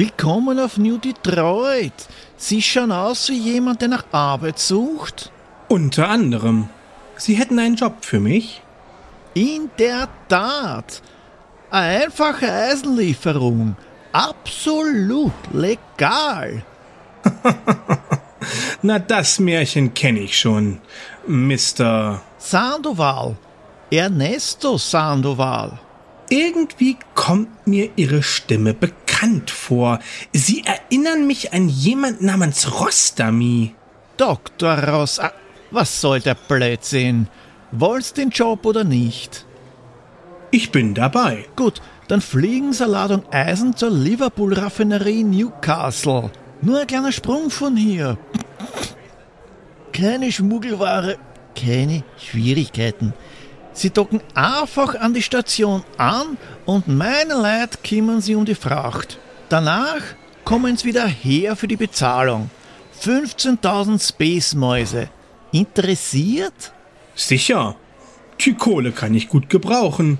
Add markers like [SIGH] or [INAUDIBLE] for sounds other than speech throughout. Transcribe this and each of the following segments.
Willkommen auf New Detroit. Sie schauen aus wie jemand, der nach Arbeit sucht. Unter anderem. Sie hätten einen Job für mich? In der Tat. Eine einfache Eisenlieferung. Absolut legal. [LAUGHS] Na, das Märchen kenne ich schon, Mr. Sandoval. Ernesto Sandoval. Irgendwie kommt mir Ihre Stimme bekannt vor. Sie erinnern mich an jemand namens Rostami. Dr. Ross. Ah, was soll der Blödsinn? Wollt's den Job oder nicht? Ich bin dabei. Gut, dann fliegen Sie Ladung Eisen zur Liverpool-Raffinerie Newcastle. Nur ein kleiner Sprung von hier. Keine Schmuggelware, keine Schwierigkeiten. Sie docken einfach an die Station an und meine Leute kümmern sie um die Fracht. Danach kommen sie wieder her für die Bezahlung. 15.000 Space-Mäuse. Interessiert? Sicher. Die Kohle kann ich gut gebrauchen.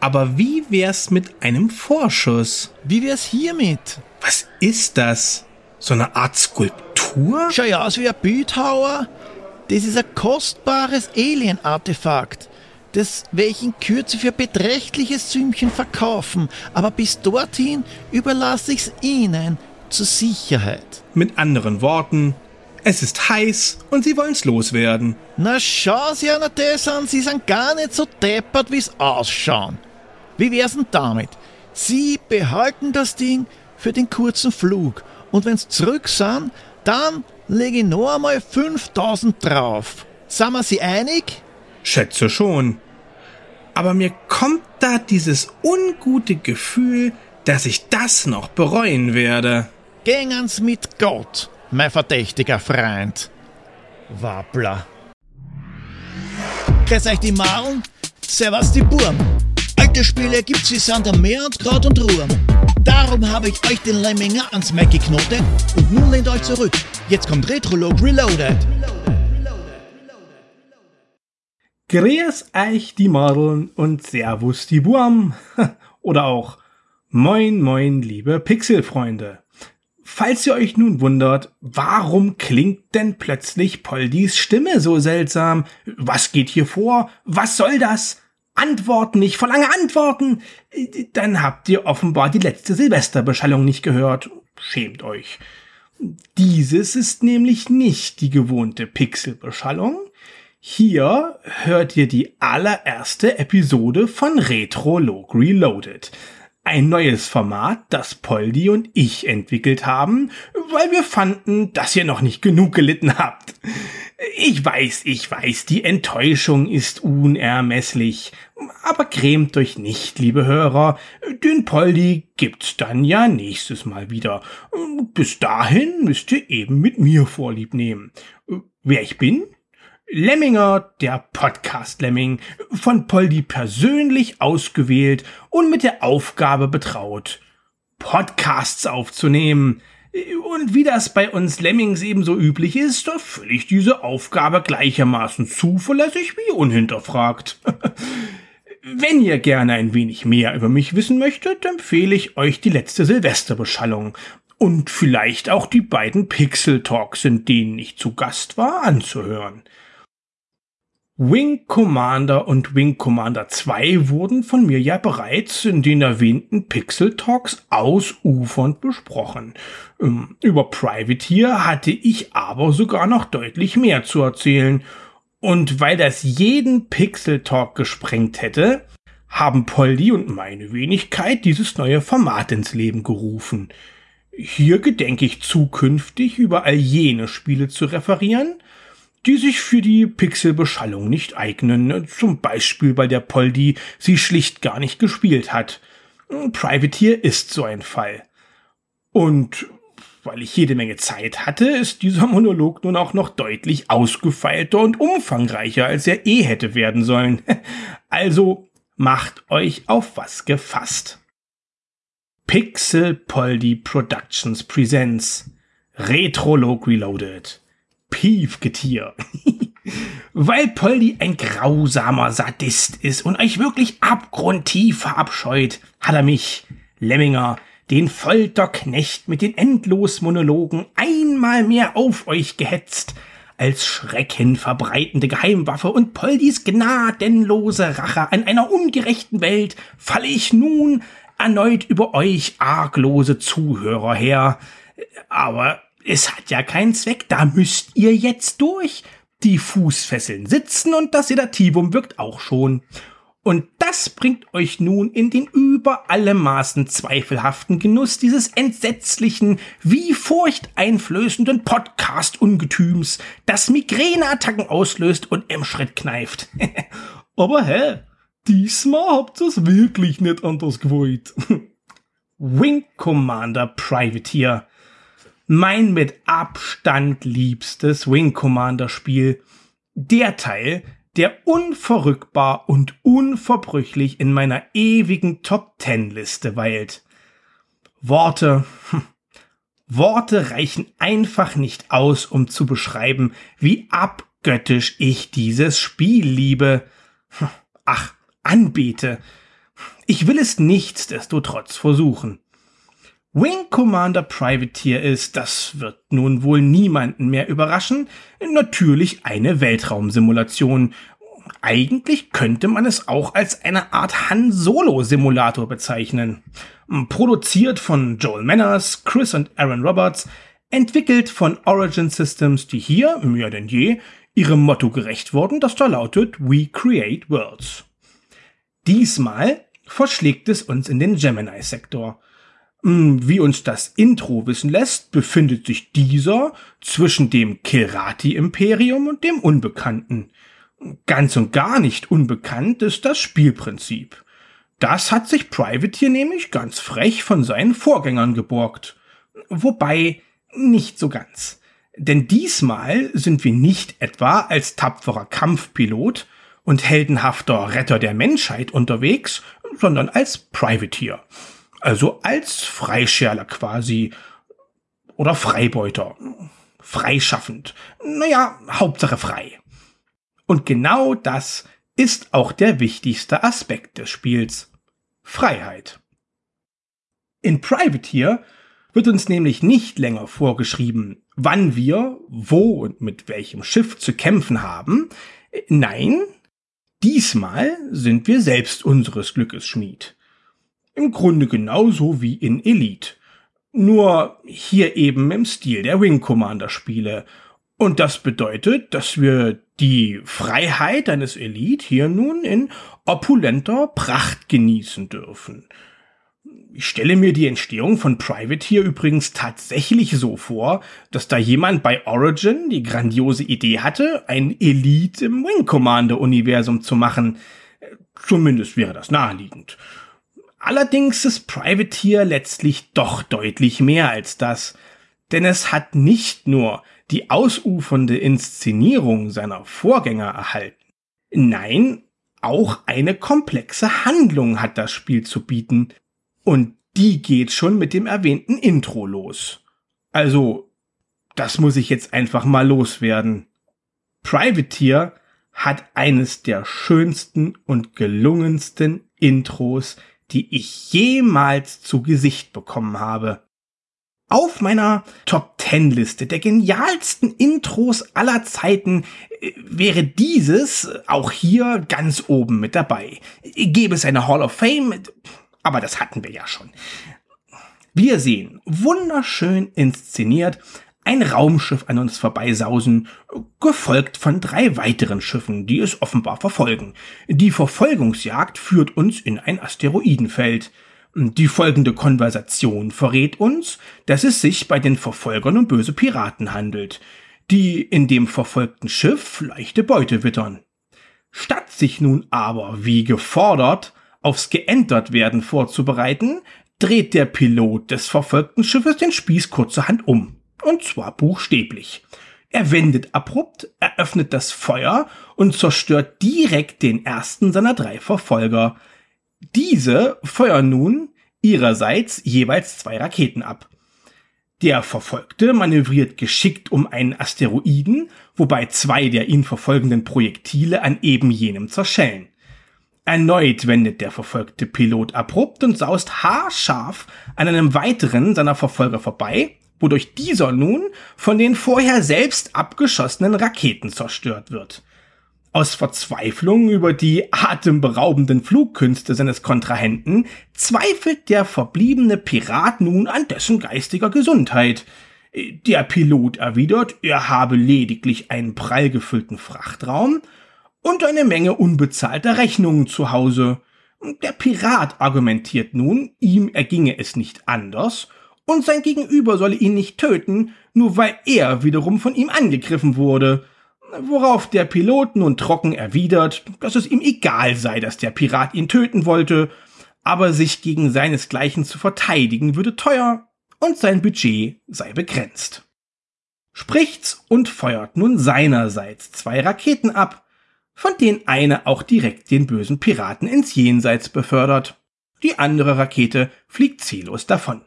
Aber wie wär's mit einem Vorschuss? Wie wär's hiermit? Was ist das? So eine Art Skulptur? Schau ja aus wie ein Bildhauer. Das ist ein kostbares Alien-Artefakt, das welchen Kürze für beträchtliches Sümmchen verkaufen, aber bis dorthin überlasse ich's Ihnen zur Sicherheit. Mit anderen Worten, es ist heiß und Sie wollen's loswerden. Na schau Sie einer das an, Sie sind gar nicht so deppert, wie's ausschauen. Wie wär's denn damit? Sie behalten das Ding für den kurzen Flug und wenn's zurück sind, dann lege ich noch einmal 5000 drauf. Sind wir Sie einig? Schätze schon. Aber mir kommt da dieses ungute Gefühl, dass ich das noch bereuen werde. Gängen's mit Gott, mein verdächtiger Freund. Wappler. Grüß euch die Marlen, servus die Burm. Alte Spiele gibt's wie Sand am Meer und Kraut und Ruhm. Darum habe ich euch den Lemminger ans Mac geknotet und nun lehnt euch zurück. Jetzt kommt Retrolog Reloaded. Grüß euch die Madeln und Servus die Burm. [LAUGHS] Oder auch Moin Moin liebe Pixelfreunde. Falls ihr euch nun wundert, warum klingt denn plötzlich Poldis Stimme so seltsam? Was geht hier vor? Was soll das? Antworten, ich verlange Antworten. Dann habt ihr offenbar die letzte Silvesterbeschallung nicht gehört. Schämt euch. Dieses ist nämlich nicht die gewohnte Pixelbeschallung. Hier hört ihr die allererste Episode von Retro Log Reloaded. Ein neues Format, das Poldi und ich entwickelt haben, weil wir fanden, dass ihr noch nicht genug gelitten habt. Ich weiß, ich weiß, die Enttäuschung ist unermesslich. Aber grämt euch nicht, liebe Hörer. Den Poldi gibt's dann ja nächstes Mal wieder. Bis dahin müsst ihr eben mit mir Vorlieb nehmen. Wer ich bin? Lemminger, der Podcast-Lemming, von Poldi persönlich ausgewählt und mit der Aufgabe betraut, Podcasts aufzunehmen. Und wie das bei uns Lemmings ebenso üblich ist, erfülle ich diese Aufgabe gleichermaßen zuverlässig wie unhinterfragt. [LAUGHS] Wenn ihr gerne ein wenig mehr über mich wissen möchtet, empfehle ich euch die letzte Silvesterbeschallung und vielleicht auch die beiden Pixel Talks, in denen ich zu Gast war, anzuhören. Wing Commander und Wing Commander 2 wurden von mir ja bereits in den erwähnten Pixel Talks ausufernd besprochen. Ähm, über Privateer hatte ich aber sogar noch deutlich mehr zu erzählen. Und weil das jeden Pixel Talk gesprengt hätte, haben Polly und meine Wenigkeit dieses neue Format ins Leben gerufen. Hier gedenke ich zukünftig über all jene Spiele zu referieren, die sich für die Pixelbeschallung nicht eignen, zum Beispiel weil der Poldi sie schlicht gar nicht gespielt hat. Privateer ist so ein Fall. Und weil ich jede Menge Zeit hatte, ist dieser Monolog nun auch noch deutlich ausgefeilter und umfangreicher, als er eh hätte werden sollen. [LAUGHS] Also macht euch auf was gefasst. Pixel Poldi Productions Presents Retrolog Reloaded Piefgetier. [LAUGHS] Weil Poldi ein grausamer Sadist ist und euch wirklich abgrundtief verabscheut, hat er mich, Lemminger, den Folterknecht mit den Endlosmonologen einmal mehr auf euch gehetzt, als Schrecken verbreitende Geheimwaffe und Poldis gnadenlose Rache an einer ungerechten Welt falle ich nun erneut über euch arglose Zuhörer her. Aber es hat ja keinen Zweck, da müsst ihr jetzt durch. Die Fußfesseln sitzen und das Sedativum wirkt auch schon. Und das bringt euch nun in den über alle Maßen zweifelhaften Genuss dieses entsetzlichen, wie furchteinflößenden Podcast-Ungetüms, das Migräneattacken auslöst und im Schritt kneift. [LAUGHS] Aber hä, diesmal habt ihr's wirklich nicht anders gewollt. [LAUGHS] Wing Commander Privateer. Mein mit Abstand liebstes Wing Commander Spiel. Der Teil, der unverrückbar und unverbrüchlich in meiner ewigen Top Ten Liste weilt. Worte, hm, Worte reichen einfach nicht aus, um zu beschreiben, wie abgöttisch ich dieses Spiel liebe. Hm, ach, anbete. Ich will es nichtsdestotrotz versuchen. Wing Commander Privateer ist, das wird nun wohl niemanden mehr überraschen, natürlich eine Weltraumsimulation. Eigentlich könnte man es auch als eine Art Han Solo Simulator bezeichnen. Produziert von Joel Manners, Chris und Aaron Roberts, entwickelt von Origin Systems, die hier, mehr denn je, ihrem Motto gerecht wurden, das da lautet We Create Worlds. Diesmal verschlägt es uns in den Gemini-Sektor. Wie uns das Intro wissen lässt, befindet sich dieser zwischen dem Kilrati-Imperium und dem Unbekannten. Ganz und gar nicht unbekannt ist das Spielprinzip. Das hat sich Privateer nämlich ganz frech von seinen Vorgängern geborgt. Wobei nicht so ganz. Denn diesmal sind wir nicht etwa als tapferer Kampfpilot und heldenhafter Retter der Menschheit unterwegs, sondern als Privateer. Also als Freischärler quasi. Oder Freibeuter. Freischaffend. Naja, Hauptsache frei. Und genau das ist auch der wichtigste Aspekt des Spiels. Freiheit. In Privateer wird uns nämlich nicht länger vorgeschrieben, wann wir, wo und mit welchem Schiff zu kämpfen haben. Nein, Diesmal sind wir selbst unseres Glückes Schmied. Im Grunde genauso wie in Elite. Nur hier eben im Stil der Wing Commander Spiele. Und das bedeutet, dass wir die Freiheit eines Elite hier nun in opulenter Pracht genießen dürfen. Ich stelle mir die Entstehung von Privateer übrigens tatsächlich so vor, dass da jemand bei Origin die grandiose Idee hatte, ein Elite im Wing Commander Universum zu machen. Zumindest wäre das naheliegend. Allerdings ist Privateer letztlich doch deutlich mehr als das, denn es hat nicht nur die ausufernde Inszenierung seiner Vorgänger erhalten. Nein, auch eine komplexe Handlung hat das Spiel zu bieten, und die geht schon mit dem erwähnten Intro los. Also, das muss ich jetzt einfach mal loswerden. Privateer hat eines der schönsten und gelungensten Intros, die ich jemals zu Gesicht bekommen habe. Auf meiner Top 10 Liste der genialsten Intros aller Zeiten äh, wäre dieses auch hier ganz oben mit dabei. Gäbe es eine Hall of Fame? aber das hatten wir ja schon. Wir sehen, wunderschön inszeniert, ein Raumschiff an uns vorbeisausen, gefolgt von drei weiteren Schiffen, die es offenbar verfolgen. Die Verfolgungsjagd führt uns in ein Asteroidenfeld. Die folgende Konversation verrät uns, dass es sich bei den Verfolgern um böse Piraten handelt, die in dem verfolgten Schiff leichte Beute wittern. Statt sich nun aber, wie gefordert, aufs geändert werden vorzubereiten, dreht der Pilot des verfolgten Schiffes den Spieß kurzerhand um. Und zwar buchstäblich. Er wendet abrupt, eröffnet das Feuer und zerstört direkt den ersten seiner drei Verfolger. Diese feuern nun ihrerseits jeweils zwei Raketen ab. Der Verfolgte manövriert geschickt um einen Asteroiden, wobei zwei der ihn verfolgenden Projektile an eben jenem zerschellen. Erneut wendet der verfolgte Pilot abrupt und saust haarscharf an einem weiteren seiner Verfolger vorbei, wodurch dieser nun von den vorher selbst abgeschossenen Raketen zerstört wird. Aus Verzweiflung über die atemberaubenden Flugkünste seines Kontrahenten zweifelt der verbliebene Pirat nun an dessen geistiger Gesundheit. Der Pilot erwidert, er habe lediglich einen prall gefüllten Frachtraum und eine Menge unbezahlter Rechnungen zu Hause. Der Pirat argumentiert nun, ihm erginge es nicht anders und sein Gegenüber solle ihn nicht töten, nur weil er wiederum von ihm angegriffen wurde. Worauf der Pilot nun trocken erwidert, dass es ihm egal sei, dass der Pirat ihn töten wollte, aber sich gegen seinesgleichen zu verteidigen würde teuer und sein Budget sei begrenzt. Spricht's und feuert nun seinerseits zwei Raketen ab, von denen eine auch direkt den bösen Piraten ins Jenseits befördert. Die andere Rakete fliegt ziellos davon.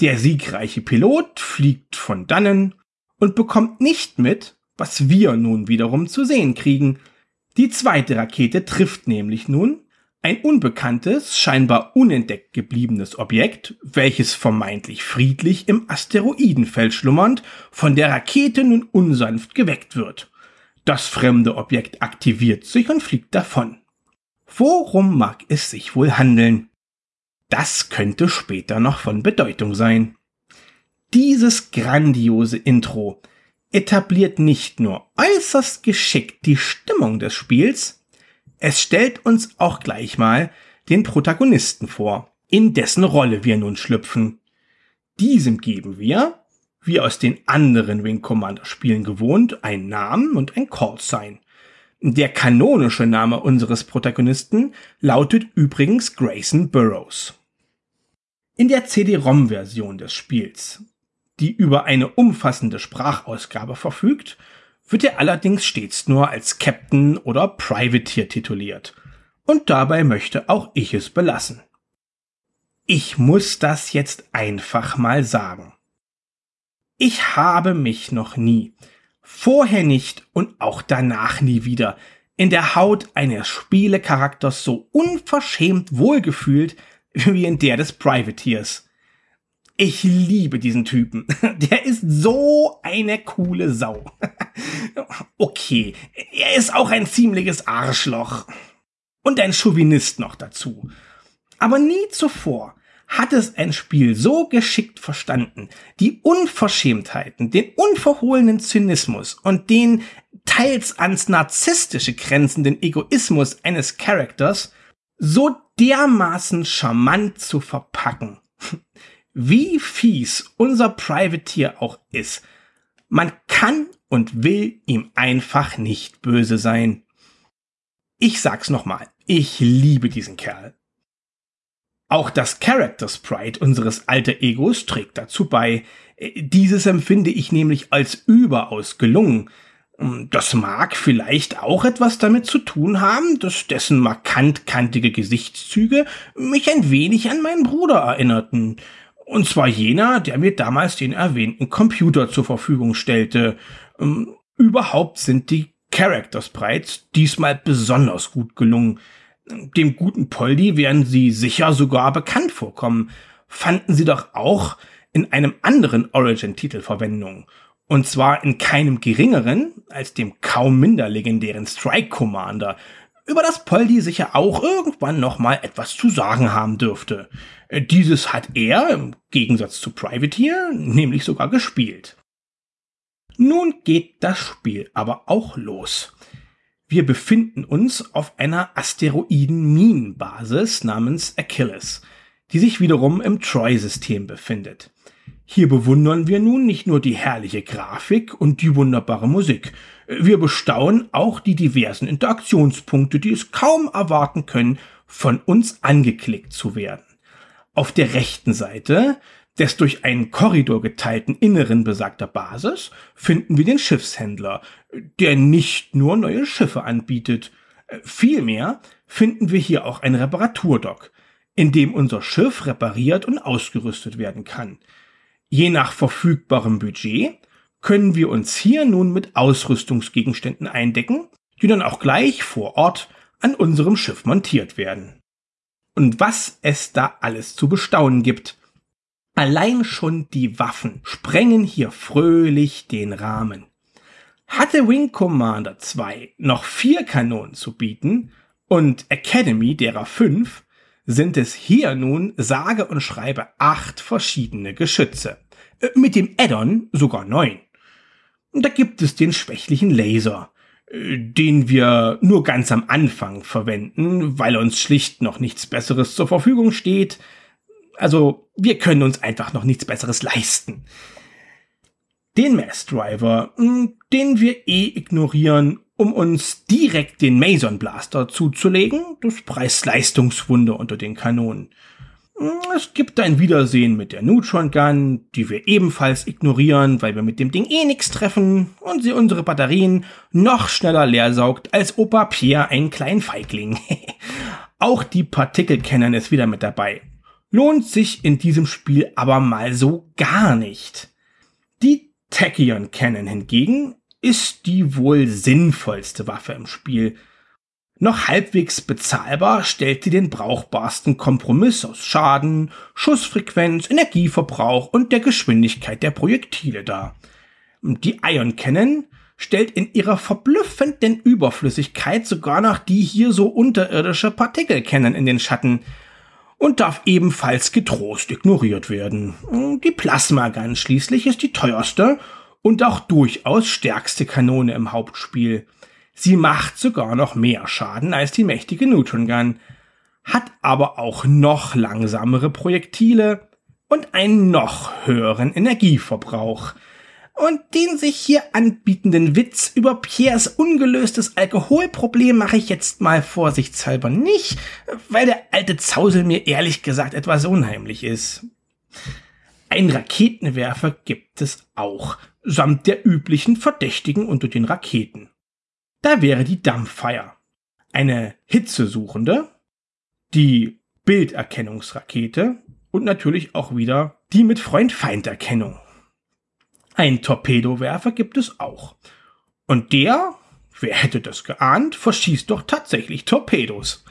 Der siegreiche Pilot fliegt von dannen und bekommt nicht mit, was wir nun wiederum zu sehen kriegen. Die zweite Rakete trifft nämlich nun ein unbekanntes, scheinbar unentdeckt gebliebenes Objekt, welches vermeintlich friedlich im Asteroidenfeld schlummernd von der Rakete nun unsanft geweckt wird. Das fremde Objekt aktiviert sich und fliegt davon. Worum mag es sich wohl handeln? Das könnte später noch von Bedeutung sein. Dieses grandiose Intro etabliert nicht nur äußerst geschickt die Stimmung des Spiels, es stellt uns auch gleich mal den Protagonisten vor, in dessen Rolle wir nun schlüpfen. Diesem geben wir, wie aus den anderen Wing Commander Spielen gewohnt, einen Namen und ein Callsign. Der kanonische Name unseres Protagonisten lautet übrigens Grayson Burroughs. In der CD-ROM-Version des Spiels, die über eine umfassende Sprachausgabe verfügt, wird er allerdings stets nur als Captain oder Privateer tituliert. Und dabei möchte auch ich es belassen. Ich muss das jetzt einfach mal sagen. Ich habe mich noch nie, vorher nicht und auch danach nie wieder, in der Haut eines Spielecharakters so unverschämt wohlgefühlt wie in der des Privateers. Ich liebe diesen Typen. [LAUGHS] Der ist so eine coole Sau. [LAUGHS] Okay, er ist auch ein ziemliches Arschloch. Und ein Chauvinist noch dazu. Aber nie zuvor hat es ein Spiel so geschickt verstanden, die Unverschämtheiten, den unverhohlenen Zynismus und den teils ans narzisstische grenzenden Egoismus eines Charakters so dermaßen charmant zu verpacken. [LAUGHS] Wie fies unser Privateer auch ist, man kann und will ihm einfach nicht böse sein. Ich sag's nochmal, ich liebe diesen Kerl. Auch das Character Sprite unseres alter Egos trägt dazu bei. Dieses empfinde ich nämlich als überaus gelungen. Das mag vielleicht auch etwas damit zu tun haben, dass dessen markant kantige Gesichtszüge mich ein wenig an meinen Bruder erinnerten. Und zwar jener, der mir damals den erwähnten Computer zur Verfügung stellte. Überhaupt sind die Character Sprites diesmal besonders gut gelungen. Dem guten Poldi werden sie sicher sogar bekannt vorkommen. Fanden sie doch auch in einem anderen Origin-Titel Verwendung. Und zwar in keinem geringeren als dem kaum minder legendären Strike Commander, über das Poldi sicher auch irgendwann nochmal etwas zu sagen haben dürfte. Dieses hat er, im Gegensatz zu Privateer, nämlich sogar gespielt. Nun geht das Spiel aber auch los. Wir befinden uns auf einer Asteroiden-Minenbasis namens Achilles, die sich wiederum im Troy-System befindet. Hier bewundern wir nun nicht nur die herrliche Grafik und die wunderbare Musik, wir bestaunen auch die diversen Interaktionspunkte, die es kaum erwarten können, von uns angeklickt zu werden. Auf der rechten Seite des durch einen Korridor geteilten Inneren besagter Basis finden wir den Schiffshändler, der nicht nur neue Schiffe anbietet. Vielmehr finden wir hier auch ein Reparaturdock, in dem unser Schiff repariert und ausgerüstet werden kann. Je nach verfügbarem Budget können wir uns hier nun mit Ausrüstungsgegenständen eindecken, die dann auch gleich vor Ort an unserem Schiff montiert werden. Und was es da alles zu bestaunen gibt. Allein schon die Waffen sprengen hier fröhlich den Rahmen. Hatte Wing Commander 2 noch vier Kanonen zu bieten und Academy derer fünf, sind es hier nun sage und schreibe acht verschiedene Geschütze. Äh, mit dem Addon sogar neun. Da gibt es den schwächlichen Laser, äh, den wir nur ganz am Anfang verwenden, weil uns schlicht noch nichts Besseres zur Verfügung steht. Also wir können uns einfach noch nichts Besseres leisten. Den Mass Driver, hm, den wir eh ignorieren, um uns direkt den Mason Blaster zuzulegen, das Preis-Leistungswunder unter den Kanonen. Hm, es gibt ein Wiedersehen mit der Neutron Gun, die wir ebenfalls ignorieren, weil wir mit dem Ding eh nichts treffen und sie unsere Batterien noch schneller leer saugt als Opa Pierre einen kleinen Feigling. [LAUGHS] Auch die Partikel Cannon ist wieder mit dabei. Lohnt sich in diesem Spiel aber mal so gar nicht. Die Tachyon Cannon hingegen ist die wohl sinnvollste Waffe im Spiel. Noch halbwegs bezahlbar stellt sie den brauchbarsten Kompromiss aus Schaden, Schussfrequenz, Energieverbrauch und der Geschwindigkeit der Projektile dar. Die Ion Cannon stellt in ihrer verblüffenden Überflüssigkeit sogar noch die hier so unterirdische Partikel Cannon in den Schatten und darf ebenfalls getrost ignoriert werden. Die Plasma Gun schließlich ist die teuerste und auch durchaus stärkste Kanone im Hauptspiel. Sie macht sogar noch mehr Schaden als die mächtige Neutron Gun, hat aber auch noch langsamere Projektile und einen noch höheren Energieverbrauch. Und den sich hier anbietenden Witz über Piers ungelöstes Alkoholproblem mache ich jetzt mal vorsichtshalber nicht, weil der alte Zausel mir ehrlich gesagt etwas unheimlich ist. Ein Raketenwerfer gibt es auch, samt der üblichen Verdächtigen unter den Raketen. Da wäre die Dumbfire, eine hitzesuchende, die Bilderkennungsrakete und natürlich auch wieder die mit Freund-Feind-Erkennung. Ein Torpedowerfer gibt es auch. Und der, wer hätte das geahnt, verschießt doch tatsächlich Torpedos.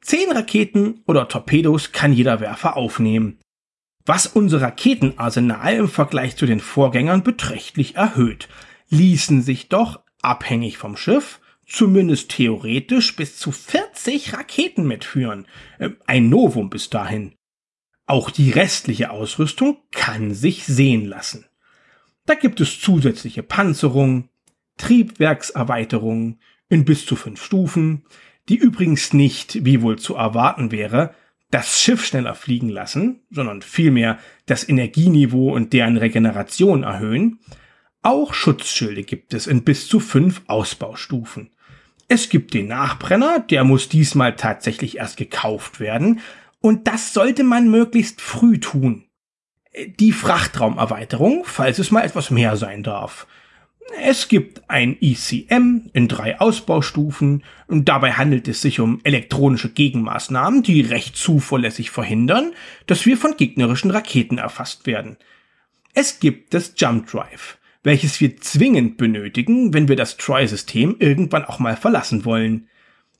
Zehn Raketen oder Torpedos kann jeder Werfer aufnehmen was unser Raketenarsenal im Vergleich zu den Vorgängern beträchtlich erhöht, ließen sich doch, abhängig vom Schiff, zumindest theoretisch bis zu 40 Raketen mitführen. Äh, ein Novum bis dahin. Auch die restliche Ausrüstung kann sich sehen lassen. Da gibt es zusätzliche Panzerung, Triebwerkserweiterungen in bis zu fünf Stufen, die übrigens nicht, wie wohl zu erwarten wäre, das Schiff schneller fliegen lassen, sondern vielmehr das Energieniveau und deren Regeneration erhöhen. Auch Schutzschilde gibt es in bis zu fünf Ausbaustufen. Es gibt den Nachbrenner, der muss diesmal tatsächlich erst gekauft werden, und das sollte man möglichst früh tun. Die Frachtraumerweiterung, falls es mal etwas mehr sein darf. Es gibt ein ECM in drei Ausbaustufen und dabei handelt es sich um elektronische Gegenmaßnahmen, die recht zuverlässig verhindern, dass wir von gegnerischen Raketen erfasst werden. Es gibt das Jump Drive, welches wir zwingend benötigen, wenn wir das Troy-System irgendwann auch mal verlassen wollen.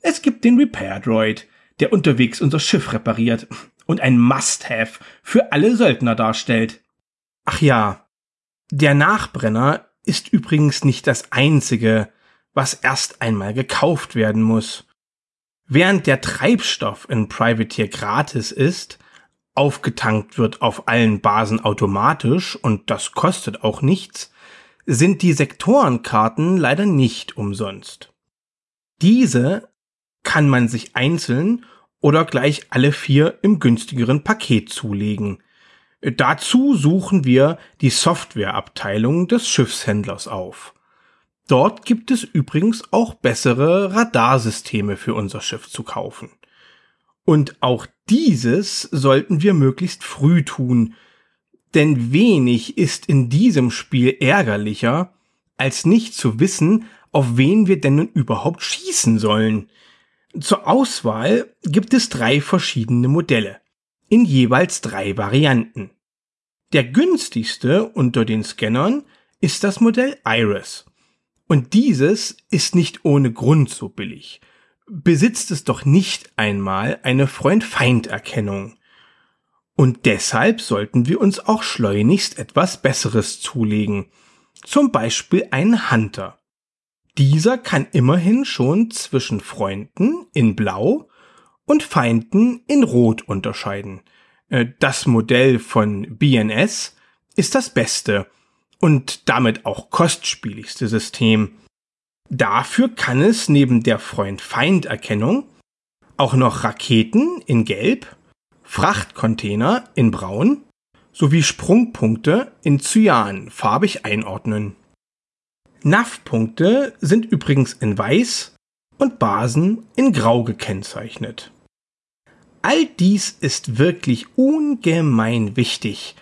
Es gibt den Repair Droid, der unterwegs unser Schiff repariert und ein Must-Have für alle Söldner darstellt. Ach ja, der Nachbrenner ist übrigens nicht das einzige, was erst einmal gekauft werden muss. Während der Treibstoff in Privateer gratis ist, aufgetankt wird auf allen Basen automatisch und das kostet auch nichts, sind die Sektorenkarten leider nicht umsonst. Diese kann man sich einzeln oder gleich alle vier im günstigeren Paket zulegen. Dazu suchen wir die Softwareabteilung des Schiffshändlers auf. Dort gibt es übrigens auch bessere Radarsysteme für unser Schiff zu kaufen. Und auch dieses sollten wir möglichst früh tun, denn wenig ist in diesem Spiel ärgerlicher, als nicht zu wissen, auf wen wir denn nun überhaupt schießen sollen. Zur Auswahl gibt es drei verschiedene Modelle in jeweils drei Varianten. Der günstigste unter den Scannern ist das Modell Iris. Und dieses ist nicht ohne Grund so billig. besitzt es doch nicht einmal eine Freund-Feind-Erkennung. Und deshalb sollten wir uns auch schleunigst etwas Besseres zulegen. Zum Beispiel einen Hunter. Dieser kann immerhin schon zwischen Freunden in Blau und Feinden in Rot unterscheiden. Äh, das Modell von BNS ist das beste und damit auch kostspieligste System. Dafür kann es neben der Freund-Feind-Erkennung auch noch Raketen in Gelb, Frachtcontainer in Braun sowie Sprungpunkte in Cyan farbig einordnen. NAV-Punkte sind übrigens in Weiß und Basen in Grau gekennzeichnet. All dies ist wirklich ungemein wichtig,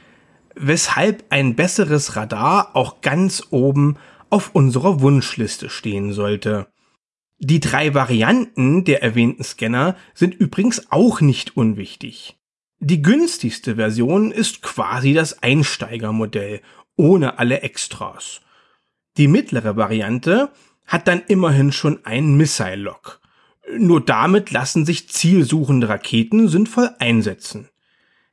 weshalb ein besseres Radar auch ganz oben auf unserer Wunschliste stehen sollte. Die drei Varianten der erwähnten Scanner sind übrigens auch nicht unwichtig. Die günstigste Version ist quasi das Einsteigermodell, ohne alle Extras. Die mittlere Variante hat dann immerhin schon ein Missile-Lock. Nur damit lassen sich zielsuchende Raketen sinnvoll einsetzen.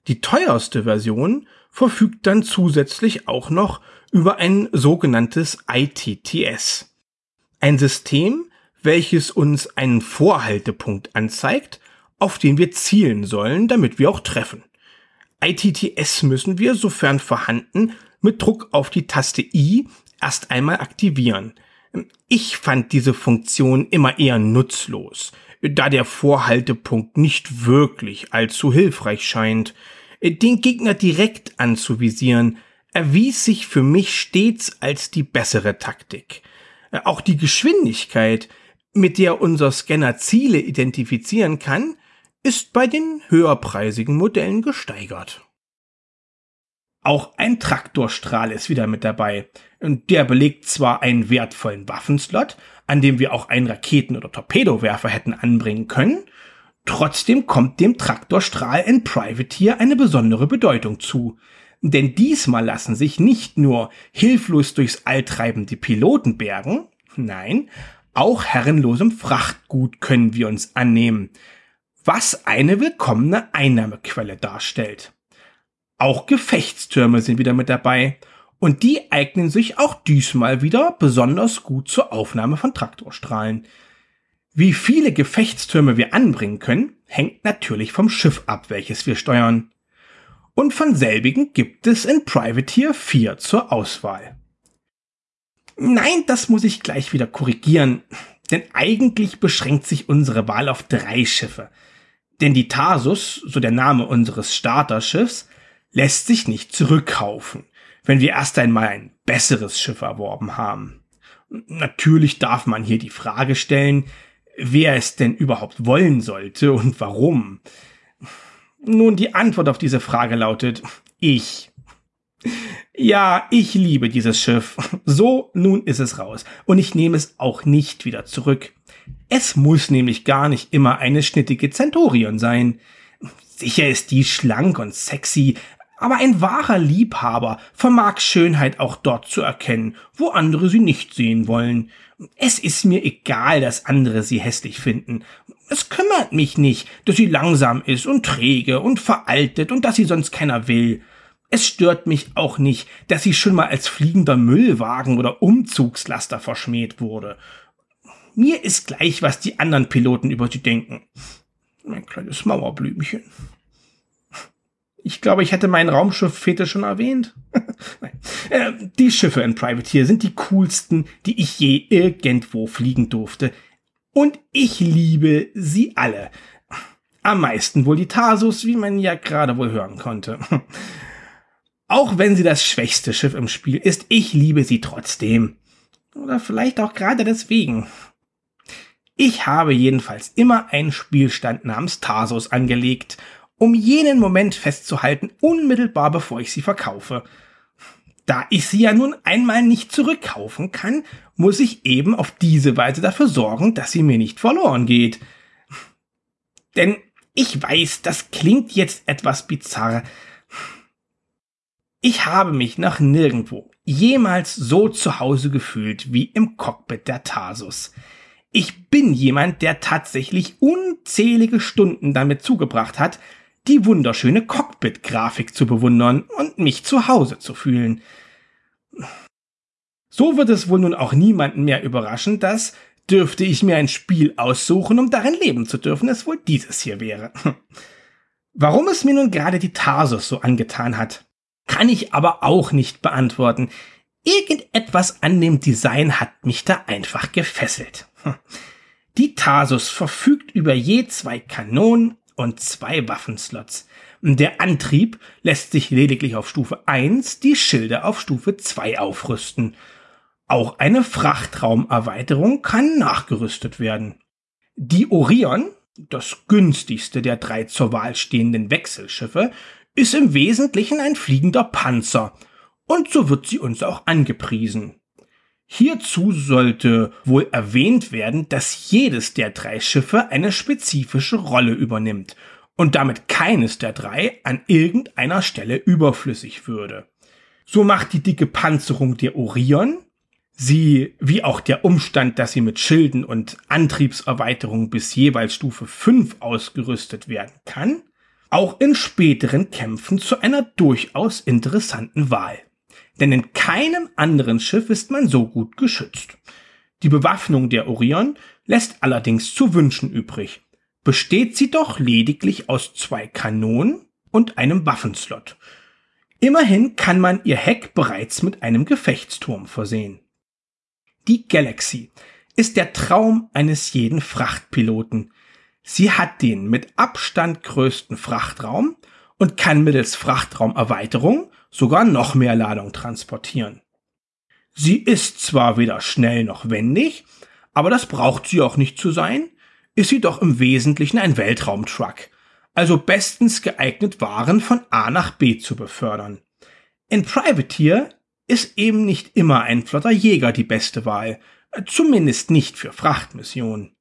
Die teuerste Version verfügt dann zusätzlich auch noch über ein sogenanntes ITTS. Ein System, welches uns einen Vorhaltepunkt anzeigt, auf den wir zielen sollen, damit wir auch treffen. ITTS müssen wir, sofern vorhanden, mit Druck auf die Taste I erst einmal aktivieren. Ich fand diese Funktion immer eher nutzlos, da der Vorhaltepunkt nicht wirklich allzu hilfreich scheint. Den Gegner direkt anzuvisieren, erwies sich für mich stets als die bessere Taktik. Auch die Geschwindigkeit, mit der unser Scanner Ziele identifizieren kann, ist bei den höherpreisigen Modellen gesteigert. Auch ein Traktorstrahl ist wieder mit dabei. Der belegt zwar einen wertvollen Waffenslot, an dem wir auch einen Raketen- oder Torpedowerfer hätten anbringen können, trotzdem kommt dem Traktorstrahl in Privateer eine besondere Bedeutung zu. Denn diesmal lassen sich nicht nur hilflos durchs All treibende Piloten bergen, nein, auch herrenlosem Frachtgut können wir uns annehmen, was eine willkommene Einnahmequelle darstellt. Auch Gefechtstürme sind wieder mit dabei und die eignen sich auch diesmal wieder besonders gut zur Aufnahme von Traktorstrahlen. Wie viele Gefechtstürme wir anbringen können, hängt natürlich vom Schiff ab, welches wir steuern. Und von selbigen gibt es in Privateer 4 zur Auswahl. Nein, das muss ich gleich wieder korrigieren, denn eigentlich beschränkt sich unsere Wahl auf drei Schiffe. Denn die Tarsus, so der Name unseres Starterschiffs, lässt sich nicht zurückkaufen, wenn wir erst einmal ein besseres Schiff erworben haben. Natürlich darf man hier die Frage stellen, wer es denn überhaupt wollen sollte und warum. Nun, die Antwort auf diese Frage lautet ich. Ja, ich liebe dieses Schiff. So, nun ist es raus. Und ich nehme es auch nicht wieder zurück. Es muss nämlich gar nicht immer eine schnittige Zenturion sein. Sicher ist die schlank und sexy, aber ein wahrer Liebhaber vermag Schönheit auch dort zu erkennen, wo andere sie nicht sehen wollen. Es ist mir egal, dass andere sie hässlich finden. Es kümmert mich nicht, dass sie langsam ist und träge und veraltet und dass sie sonst keiner will. Es stört mich auch nicht, dass sie schon mal als fliegender Müllwagen oder Umzugslaster verschmäht wurde. Mir ist gleich, was die anderen Piloten über sie denken. Mein kleines Mauerblümchen. Ich glaube, ich hätte meinen Raumschiff-Fetisch schon erwähnt. [LAUGHS] äh, die Schiffe in Privateer sind die coolsten, die ich je irgendwo fliegen durfte. Und ich liebe sie alle. Am meisten wohl die Tarsus, wie man ja gerade wohl hören konnte. [LAUGHS] Auch wenn sie das schwächste Schiff im Spiel ist, ich liebe sie trotzdem. Oder vielleicht auch gerade deswegen. Ich habe jedenfalls immer einen Spielstand namens Tarsus angelegt um jenen Moment festzuhalten, unmittelbar bevor ich sie verkaufe. Da ich sie ja nun einmal nicht zurückkaufen kann, muss ich eben auf diese Weise dafür sorgen, dass sie mir nicht verloren geht. Denn ich weiß, das klingt jetzt etwas bizarr. Ich habe mich noch nirgendwo jemals so zu Hause gefühlt wie im Cockpit der Tarsus. Ich bin jemand, der tatsächlich unzählige Stunden damit zugebracht hat, die wunderschöne Cockpit-Grafik zu bewundern und mich zu Hause zu fühlen. So wird es wohl nun auch niemanden mehr überraschen, dass, dürfte ich mir ein Spiel aussuchen, um darin leben zu dürfen, es wohl dieses hier wäre. [LAUGHS] Warum es mir nun gerade die Tarsus so angetan hat, kann ich aber auch nicht beantworten. Irgendetwas an dem Design hat mich da einfach gefesselt. [LAUGHS] Die Tarsus verfügt über je zwei Kanonen und zwei Waffenslots. Der Antrieb lässt sich lediglich auf Stufe 1, die Schilde auf Stufe 2 aufrüsten. Auch eine Frachtraumerweiterung kann nachgerüstet werden. Die Orion, das günstigste der drei zur Wahl stehenden Wechselschiffe, ist im Wesentlichen ein fliegender Panzer, und so wird sie uns auch angepriesen. Hierzu sollte wohl erwähnt werden, dass jedes der drei Schiffe eine spezifische Rolle übernimmt und damit keines der drei an irgendeiner Stelle überflüssig würde. So macht die dicke Panzerung der Orion sie, wie auch der Umstand, dass sie mit Schilden und Antriebserweiterung bis jeweils Stufe 5 ausgerüstet werden kann, auch in späteren Kämpfen zu einer durchaus interessanten Wahl denn in keinem anderen Schiff ist man so gut geschützt. Die Bewaffnung der Orion lässt allerdings zu wünschen übrig, besteht sie doch lediglich aus zwei Kanonen und einem Waffenslot. Immerhin kann man ihr Heck bereits mit einem Gefechtsturm versehen. Die Galaxy ist der Traum eines jeden Frachtpiloten. Sie hat den mit Abstand größten Frachtraum und kann mittels Frachtraumerweiterung sogar noch mehr Ladung transportieren. Sie ist zwar weder schnell noch wendig, aber das braucht sie auch nicht zu sein, ist sie doch im Wesentlichen ein Weltraumtruck, also bestens geeignet Waren von A nach B zu befördern. In Privateer ist eben nicht immer ein flotter Jäger die beste Wahl, zumindest nicht für Frachtmissionen.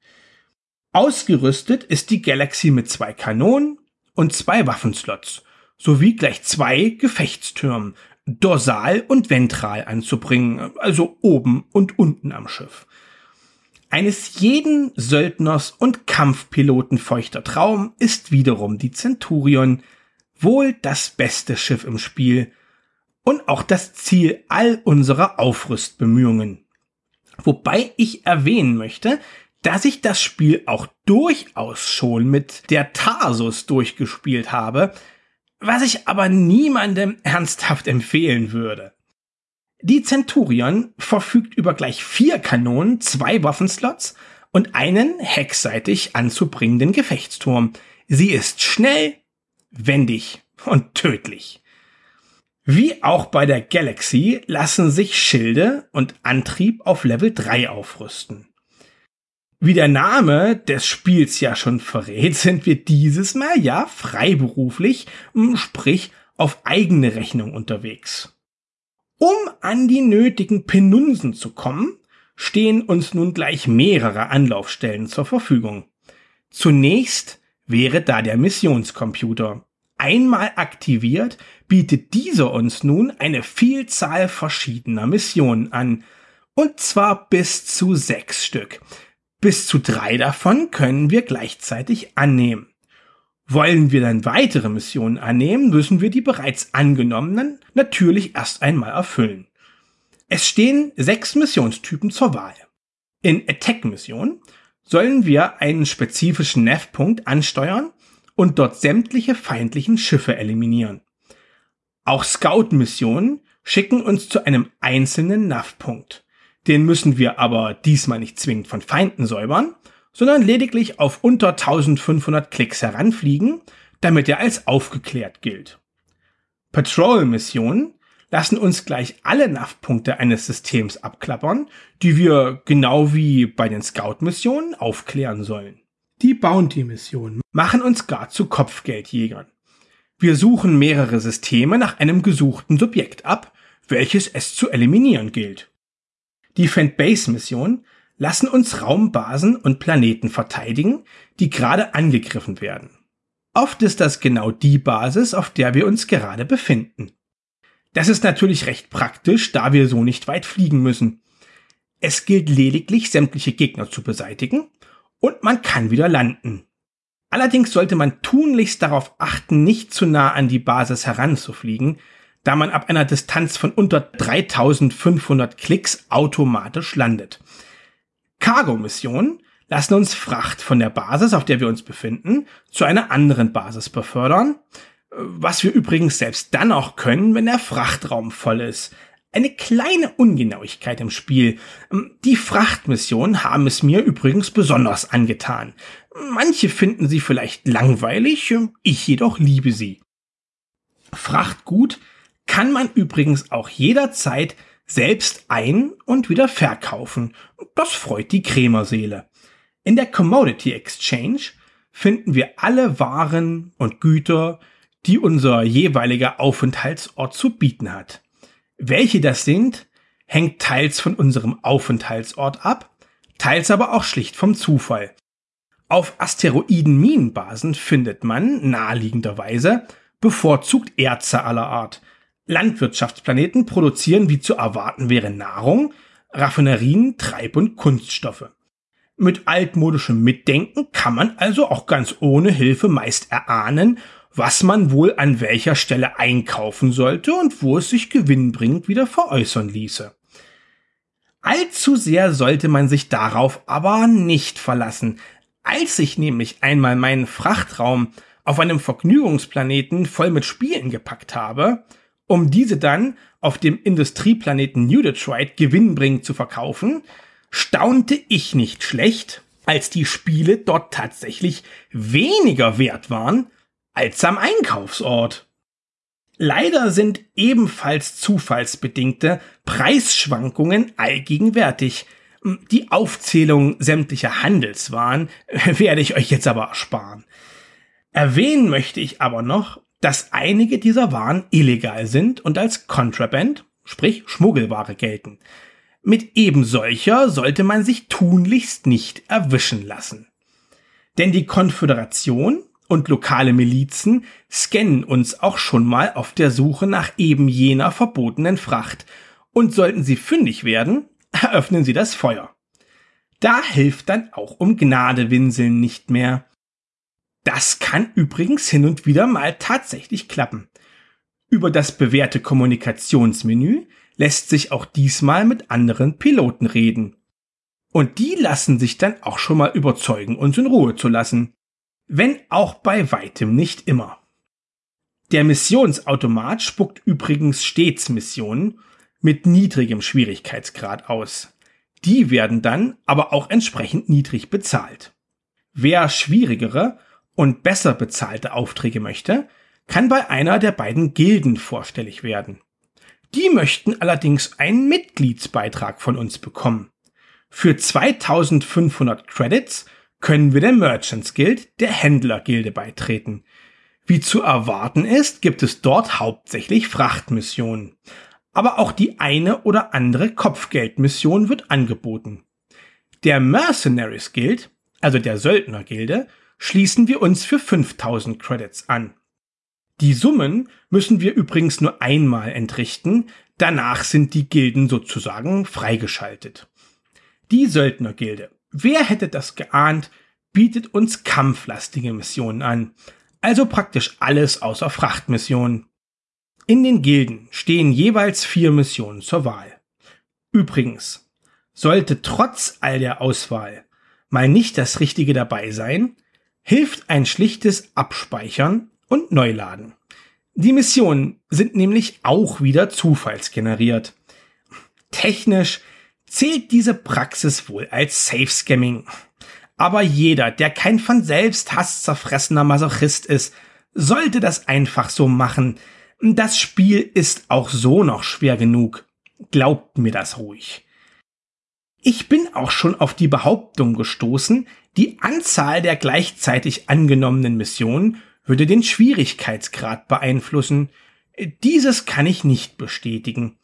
Ausgerüstet ist die Galaxy mit zwei Kanonen und zwei Waffenslots sowie gleich zwei Gefechtstürmen, dorsal und ventral anzubringen, also oben und unten am Schiff. Eines jeden Söldners und Kampfpiloten feuchter Traum ist wiederum die Centurion, wohl das beste Schiff im Spiel und auch das Ziel all unserer Aufrüstbemühungen. Wobei ich erwähnen möchte, dass ich das Spiel auch durchaus schon mit der Tarsus durchgespielt habe, was ich aber niemandem ernsthaft empfehlen würde. Die Centurion verfügt über gleich vier Kanonen, zwei Waffenslots und einen heckseitig anzubringenden Gefechtsturm. Sie ist schnell, wendig und tödlich. Wie auch bei der Galaxy lassen sich Schilde und Antrieb auf Level 3 aufrüsten. Wie der Name des Spiels ja schon verrät, [LAUGHS] sind wir dieses Mal ja freiberuflich, sprich auf eigene Rechnung unterwegs. Um an die nötigen Penunsen zu kommen, stehen uns nun gleich mehrere Anlaufstellen zur Verfügung. Zunächst wäre da der Missionscomputer. Einmal aktiviert, bietet dieser uns nun eine Vielzahl verschiedener Missionen an, und zwar bis zu sechs Stück. Bis zu drei davon können wir gleichzeitig annehmen. Wollen wir dann weitere Missionen annehmen, müssen wir die bereits angenommenen natürlich erst einmal erfüllen. Es stehen sechs Missionstypen zur Wahl. In Attack-Missionen sollen wir einen spezifischen Nav-Punkt ansteuern und dort sämtliche feindlichen Schiffe eliminieren. Auch Scout-Missionen schicken uns zu einem einzelnen Nav-Punkt. Den müssen wir aber diesmal nicht zwingend von Feinden säubern, sondern lediglich auf unter 1500 Klicks heranfliegen, damit er als aufgeklärt gilt. Patrol-Missionen lassen uns gleich alle NAV-Punkte eines Systems abklappern, die wir genau wie bei den Scout-Missionen aufklären sollen. Die Bounty-Missionen machen uns gar zu Kopfgeldjägern. Wir suchen mehrere Systeme nach einem gesuchten Subjekt ab, welches es zu eliminieren gilt. Die Fend-Base-Mission lassen uns Raumbasen und Planeten verteidigen, die gerade angegriffen werden. Oft ist das genau die Basis, auf der wir uns gerade befinden. Das ist natürlich recht praktisch, da wir so nicht weit fliegen müssen. Es gilt lediglich, sämtliche Gegner zu beseitigen und man kann wieder landen. Allerdings sollte man tunlichst darauf achten, nicht zu nah an die Basis heranzufliegen, da man ab einer Distanz von unter 3500 Klicks automatisch landet. Cargo-Missionen lassen uns Fracht von der Basis, auf der wir uns befinden, zu einer anderen Basis befördern, was wir übrigens selbst dann auch können, wenn der Frachtraum voll ist. Eine kleine Ungenauigkeit im Spiel. Die Frachtmissionen haben es mir übrigens besonders angetan. Manche finden sie vielleicht langweilig, ich jedoch liebe sie. Frachtgut kann man übrigens auch jederzeit selbst ein- und wieder verkaufen. Das freut die Krämerseele. In der Commodity Exchange finden wir alle Waren und Güter, die unser jeweiliger Aufenthaltsort zu bieten hat. Welche das sind, hängt teils von unserem Aufenthaltsort ab, teils aber auch schlicht vom Zufall. Auf Asteroiden-Minenbasen findet man, naheliegenderweise, bevorzugt Erze aller Art. Landwirtschaftsplaneten produzieren, wie zu erwarten wäre, Nahrung, Raffinerien, Treib- und Kunststoffe. Mit altmodischem Mitdenken kann man also auch ganz ohne Hilfe meist erahnen, was man wohl an welcher Stelle einkaufen sollte und wo es sich gewinnbringend wieder veräußern ließe. Allzu sehr sollte man sich darauf aber nicht verlassen, als ich nämlich einmal meinen Frachtraum auf einem Vergnügungsplaneten voll mit Spielen gepackt habe, um diese dann auf dem Industrieplaneten New Detroit gewinnbringend zu verkaufen, staunte ich nicht schlecht, als die Spiele dort tatsächlich weniger wert waren als am Einkaufsort. Leider sind ebenfalls zufallsbedingte Preisschwankungen allgegenwärtig, die Aufzählung sämtlicher Handelswaren [LAUGHS] werde ich euch jetzt aber ersparen. Erwähnen möchte ich aber noch, dass einige dieser Waren illegal sind und als Contraband, sprich Schmuggelware gelten. Mit ebensolcher sollte man sich tunlichst nicht erwischen lassen. Denn die Konföderation und lokale Milizen scannen uns auch schon mal auf der Suche nach eben jener verbotenen Fracht und sollten sie fündig werden, [LAUGHS] eröffnen sie das Feuer. Da hilft dann auch um Gnade winseln nicht mehr. Das kann übrigens hin und wieder mal tatsächlich klappen. Über das bewährte Kommunikationsmenü lässt sich auch diesmal mit anderen Piloten reden. Und die lassen sich dann auch schon mal überzeugen, uns in Ruhe zu lassen. Wenn auch bei weitem nicht immer. Der Missionsautomat spuckt übrigens stets Missionen mit niedrigem Schwierigkeitsgrad aus. Die werden dann aber auch entsprechend niedrig bezahlt. Wer schwierigere und besser bezahlte Aufträge möchte, kann bei einer der beiden Gilden vorstellig werden. Die möchten allerdings einen Mitgliedsbeitrag von uns bekommen. Für 2500 Credits können wir der Merchants Guild, der Händlergilde beitreten. Wie zu erwarten ist, gibt es dort hauptsächlich Frachtmissionen aber auch die eine oder andere Kopfgeldmission wird angeboten. Der Mercenaries Guild, also der Söldnergilde, schließen wir uns für 5000 Credits an. Die Summen müssen wir übrigens nur einmal entrichten, danach sind die Gilden sozusagen freigeschaltet. Die Söldnergilde, wer hätte das geahnt, bietet uns kampflastige Missionen an, also praktisch alles außer Frachtmissionen. In den Gilden stehen jeweils vier Missionen zur Wahl. Übrigens, sollte trotz all der Auswahl mal nicht das Richtige dabei sein, hilft ein schlichtes Abspeichern und Neuladen. Die Missionen sind nämlich auch wieder zufallsgeneriert. Technisch zählt diese Praxis wohl als Safe Scamming. Aber jeder, der kein von selbst hasszerfressener Masochist ist, sollte das einfach so machen, das Spiel ist auch so noch schwer genug. Glaubt mir das ruhig. Ich bin auch schon auf die Behauptung gestoßen, die Anzahl der gleichzeitig angenommenen Missionen würde den Schwierigkeitsgrad beeinflussen. Dieses kann ich nicht bestätigen.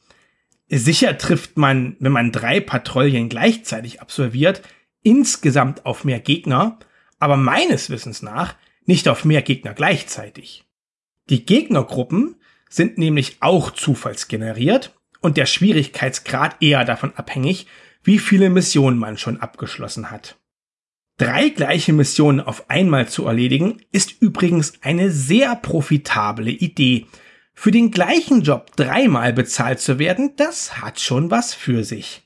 Sicher trifft man, wenn man drei Patrouillen gleichzeitig absolviert, insgesamt auf mehr Gegner, aber meines Wissens nach nicht auf mehr Gegner gleichzeitig. Die Gegnergruppen sind nämlich auch zufallsgeneriert und der Schwierigkeitsgrad eher davon abhängig, wie viele Missionen man schon abgeschlossen hat. Drei gleiche Missionen auf einmal zu erledigen, ist übrigens eine sehr profitable Idee. Für den gleichen Job dreimal bezahlt zu werden, das hat schon was für sich.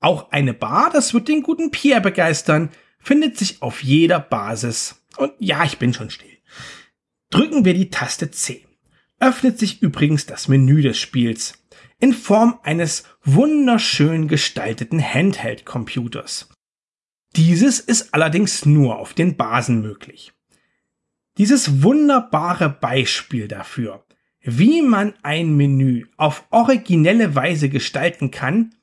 Auch eine Bar, das wird den guten Pierre begeistern, findet sich auf jeder Basis. Und ja, ich bin schon still. Drücken wir die Taste C. Öffnet sich übrigens das Menü des Spiels in Form eines wunderschön gestalteten Handheld-Computers. Dieses ist allerdings nur auf den Basen möglich. Dieses wunderbare Beispiel dafür, wie man ein Menü auf originelle Weise gestalten kann,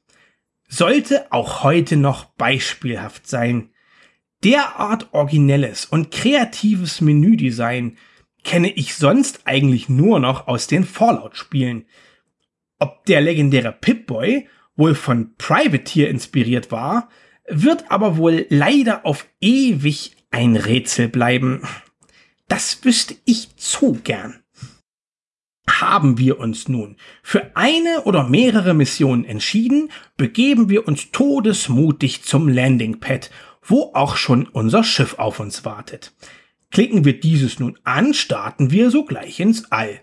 sollte auch heute noch beispielhaft sein. Derart originelles und kreatives Menüdesign kenne ich sonst eigentlich nur noch aus den Fallout-Spielen. Ob der legendäre Pip-Boy wohl von Privateer inspiriert war, wird aber wohl leider auf ewig ein Rätsel bleiben. Das wüsste ich zu gern. Haben wir uns nun für eine oder mehrere Missionen entschieden, begeben wir uns todesmutig zum Landing Pad, wo auch schon unser Schiff auf uns wartet. Klicken wir dieses nun an, starten wir sogleich ins All.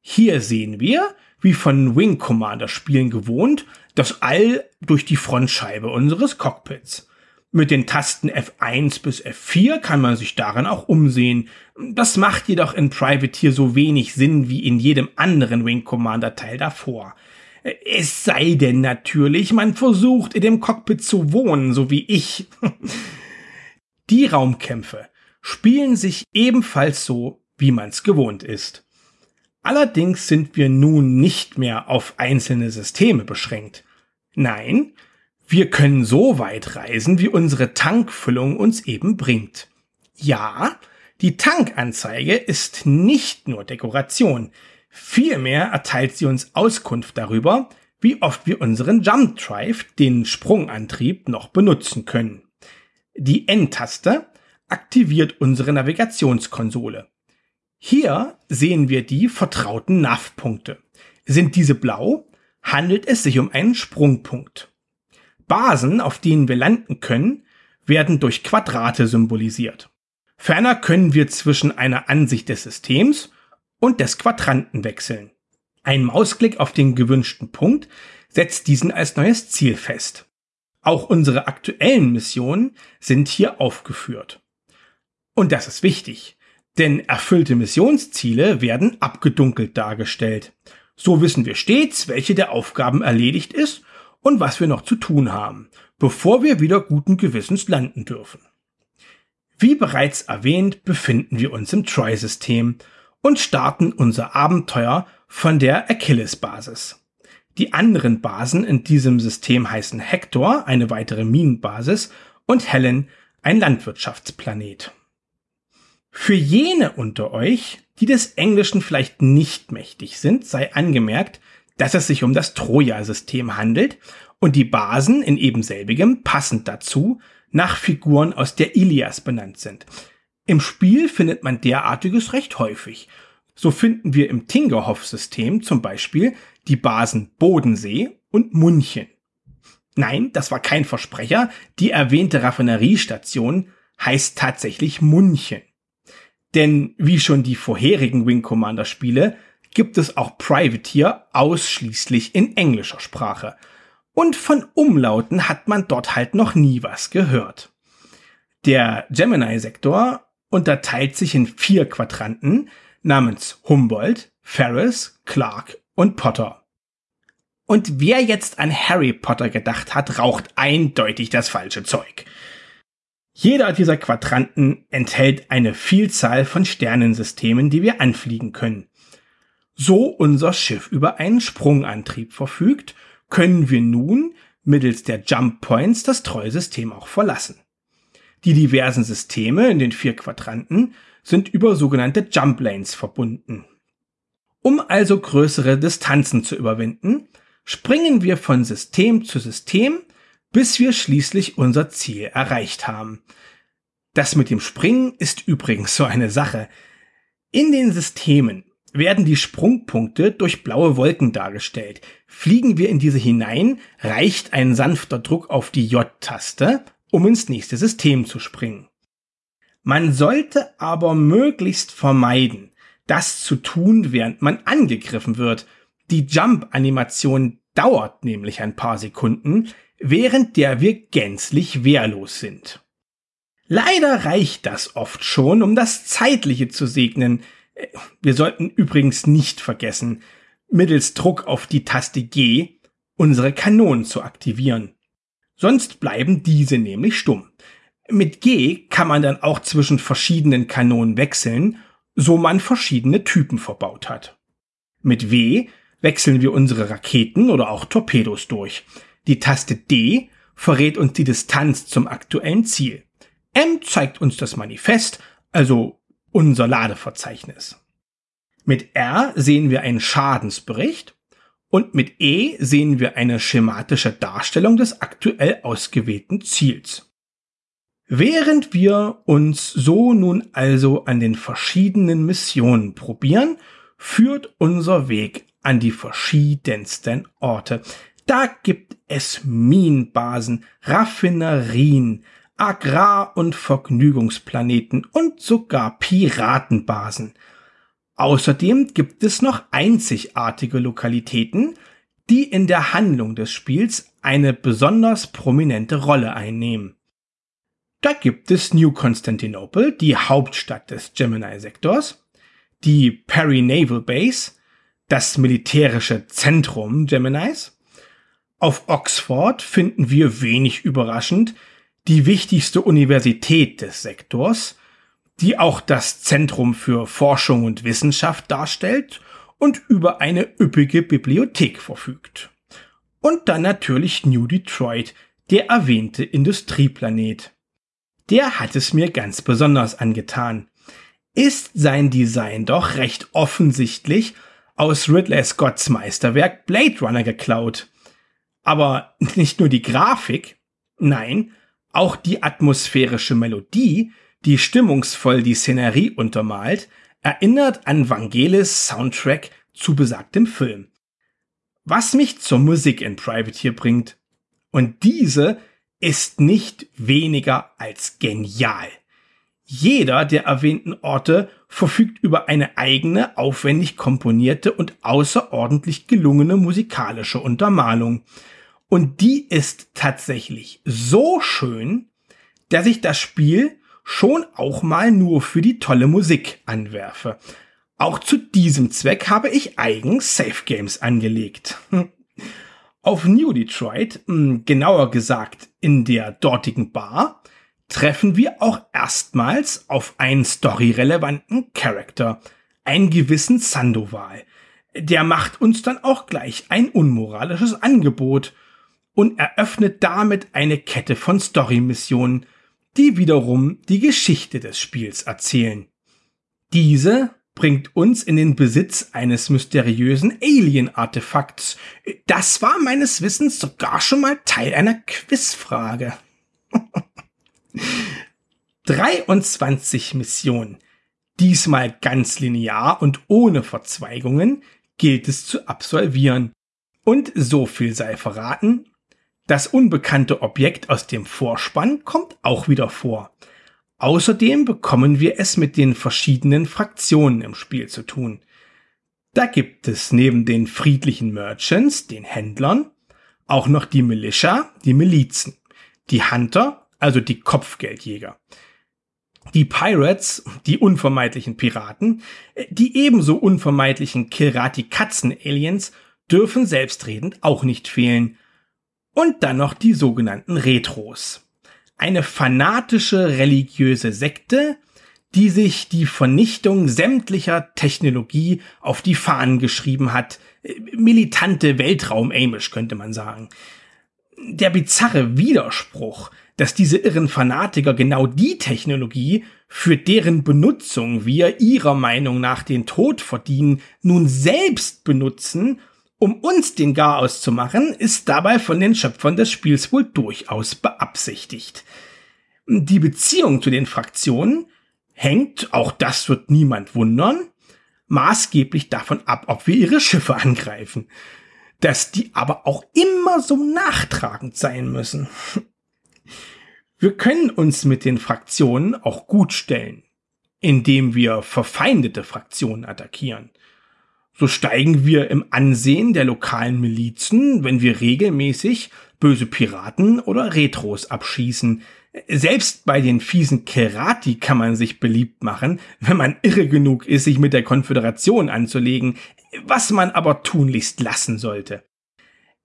Hier sehen wir, wie von Wing Commander Spielen gewohnt, das All durch die Frontscheibe unseres Cockpits. Mit den Tasten F1 bis F4 kann man sich darin auch umsehen. Das macht jedoch in Privateer so wenig Sinn wie in jedem anderen Wing Commander Teil davor. Es sei denn natürlich, man versucht in dem Cockpit zu wohnen, so wie ich. [LAUGHS] Die Raumkämpfe spielen sich ebenfalls so, wie man's gewohnt ist. Allerdings sind wir nun nicht mehr auf einzelne Systeme beschränkt. Nein, wir können so weit reisen, wie unsere Tankfüllung uns eben bringt. Ja, die Tankanzeige ist nicht nur Dekoration, vielmehr erteilt sie uns Auskunft darüber, wie oft wir unseren Jump Drive, den Sprungantrieb, noch benutzen können. Die N-Taste aktiviert unsere Navigationskonsole. Hier sehen wir die vertrauten NAV-Punkte. Sind diese blau, handelt es sich um einen Sprungpunkt. Basen, auf denen wir landen können, werden durch Quadrate symbolisiert. Ferner können wir zwischen einer Ansicht des Systems und des Quadranten wechseln. Ein Mausklick auf den gewünschten Punkt setzt diesen als neues Ziel fest. Auch unsere aktuellen Missionen sind hier aufgeführt. Und das ist wichtig. Denn erfüllte Missionsziele werden abgedunkelt dargestellt. So wissen wir stets, welche der Aufgaben erledigt ist und was wir noch zu tun haben, bevor wir wieder guten Gewissens landen dürfen. Wie bereits erwähnt, befinden wir uns im Troy-System und starten unser Abenteuer von der Achilles-Basis. Die anderen Basen in diesem System heißen Hector, eine weitere Minenbasis, und Helen, ein Landwirtschaftsplanet. Für jene unter euch, die des Englischen vielleicht nicht mächtig sind, sei angemerkt, dass es sich um das Troja-System handelt und die Basen in ebenselbigem passend dazu nach Figuren aus der Ilias benannt sind. Im Spiel findet man derartiges recht häufig. So finden wir im Tingerhoff-System zum Beispiel die Basen Bodensee und Munchen. Nein, das war kein Versprecher. Die erwähnte Raffineriestation heißt tatsächlich Munchen. Denn wie schon die vorherigen Wing Commander Spiele gibt es auch Privateer ausschließlich in englischer Sprache. Und von Umlauten hat man dort halt noch nie was gehört. Der Gemini-Sektor unterteilt sich in vier Quadranten namens Humboldt, Ferris, Clark und Potter. Und wer jetzt an Harry Potter gedacht hat, raucht eindeutig das falsche Zeug. Jeder dieser Quadranten enthält eine Vielzahl von Sternensystemen, die wir anfliegen können. So unser Schiff über einen Sprungantrieb verfügt, können wir nun mittels der Jump Points das Treusystem auch verlassen. Die diversen Systeme in den vier Quadranten sind über sogenannte Jump Lanes verbunden. Um also größere Distanzen zu überwinden, springen wir von System zu System bis wir schließlich unser Ziel erreicht haben. Das mit dem Springen ist übrigens so eine Sache. In den Systemen werden die Sprungpunkte durch blaue Wolken dargestellt. Fliegen wir in diese hinein, reicht ein sanfter Druck auf die J-Taste, um ins nächste System zu springen. Man sollte aber möglichst vermeiden, das zu tun, während man angegriffen wird. Die Jump-Animation dauert nämlich ein paar Sekunden, während der wir gänzlich wehrlos sind. Leider reicht das oft schon, um das Zeitliche zu segnen. Wir sollten übrigens nicht vergessen, mittels Druck auf die Taste G unsere Kanonen zu aktivieren. Sonst bleiben diese nämlich stumm. Mit G kann man dann auch zwischen verschiedenen Kanonen wechseln, so man verschiedene Typen verbaut hat. Mit W wechseln wir unsere Raketen oder auch Torpedos durch. Die Taste D verrät uns die Distanz zum aktuellen Ziel. M zeigt uns das Manifest, also unser Ladeverzeichnis. Mit R sehen wir einen Schadensbericht und mit E sehen wir eine schematische Darstellung des aktuell ausgewählten Ziels. Während wir uns so nun also an den verschiedenen Missionen probieren, führt unser Weg an die verschiedensten Orte. Da gibt es Minenbasen, Raffinerien, Agrar- und Vergnügungsplaneten und sogar Piratenbasen. Außerdem gibt es noch einzigartige Lokalitäten, die in der Handlung des Spiels eine besonders prominente Rolle einnehmen. Da gibt es New Constantinople, die Hauptstadt des Gemini-Sektors, die Perry Naval Base, das militärische Zentrum Geminis. Auf Oxford finden wir wenig überraschend die wichtigste Universität des Sektors, die auch das Zentrum für Forschung und Wissenschaft darstellt und über eine üppige Bibliothek verfügt. Und dann natürlich New Detroit, der erwähnte Industrieplanet der hat es mir ganz besonders angetan. Ist sein Design doch recht offensichtlich aus Ridley Scotts Meisterwerk Blade Runner geklaut. Aber [LAUGHS] nicht nur die Grafik, nein, auch die atmosphärische Melodie, die stimmungsvoll die Szenerie untermalt, erinnert an Vangelis Soundtrack zu besagtem Film. Was mich zur Musik in Privateer bringt. Und diese ist nicht weniger als genial. Jeder der erwähnten Orte verfügt über eine eigene, aufwendig komponierte und außerordentlich gelungene musikalische Untermalung. Und die ist tatsächlich so schön, dass ich das Spiel schon auch mal nur für die tolle Musik anwerfe. Auch zu diesem Zweck habe ich eigens Safe Games angelegt. Auf New Detroit, hm, genauer gesagt in der dortigen Bar, treffen wir auch erstmals auf einen storyrelevanten Charakter, einen gewissen Sandoval. Der macht uns dann auch gleich ein unmoralisches Angebot und eröffnet damit eine Kette von Story-Missionen, die wiederum die Geschichte des Spiels erzählen. Diese bringt uns in den Besitz eines mysteriösen Alien-Artefakts. Das war meines Wissens sogar schon mal Teil einer Quizfrage. [LAUGHS] 23 Missionen. Diesmal ganz linear und ohne Verzweigungen gilt es zu absolvieren. Und so viel sei verraten, das unbekannte Objekt aus dem Vorspann kommt auch wieder vor. Außerdem bekommen wir es mit den verschiedenen Fraktionen im Spiel zu tun. Da gibt es neben den friedlichen Merchants, den Händlern, auch noch die Militia, die Milizen, die Hunter, also die Kopfgeldjäger, die Pirates, die unvermeidlichen Piraten, die ebenso unvermeidlichen Kilrati-Katzen-Aliens dürfen selbstredend auch nicht fehlen. Und dann noch die sogenannten Retros eine fanatische religiöse Sekte, die sich die Vernichtung sämtlicher Technologie auf die Fahnen geschrieben hat. Militante Weltraum-Amish könnte man sagen. Der bizarre Widerspruch, dass diese irren Fanatiker genau die Technologie, für deren Benutzung wir ihrer Meinung nach den Tod verdienen, nun selbst benutzen um uns den Garaus zu machen, ist dabei von den Schöpfern des Spiels wohl durchaus beabsichtigt. Die Beziehung zu den Fraktionen hängt, auch das wird niemand wundern, maßgeblich davon ab, ob wir ihre Schiffe angreifen. Dass die aber auch immer so nachtragend sein müssen. Wir können uns mit den Fraktionen auch gut stellen, indem wir verfeindete Fraktionen attackieren. So steigen wir im Ansehen der lokalen Milizen, wenn wir regelmäßig böse Piraten oder Retros abschießen. Selbst bei den fiesen Kerati kann man sich beliebt machen, wenn man irre genug ist, sich mit der Konföderation anzulegen, was man aber tunlichst lassen sollte.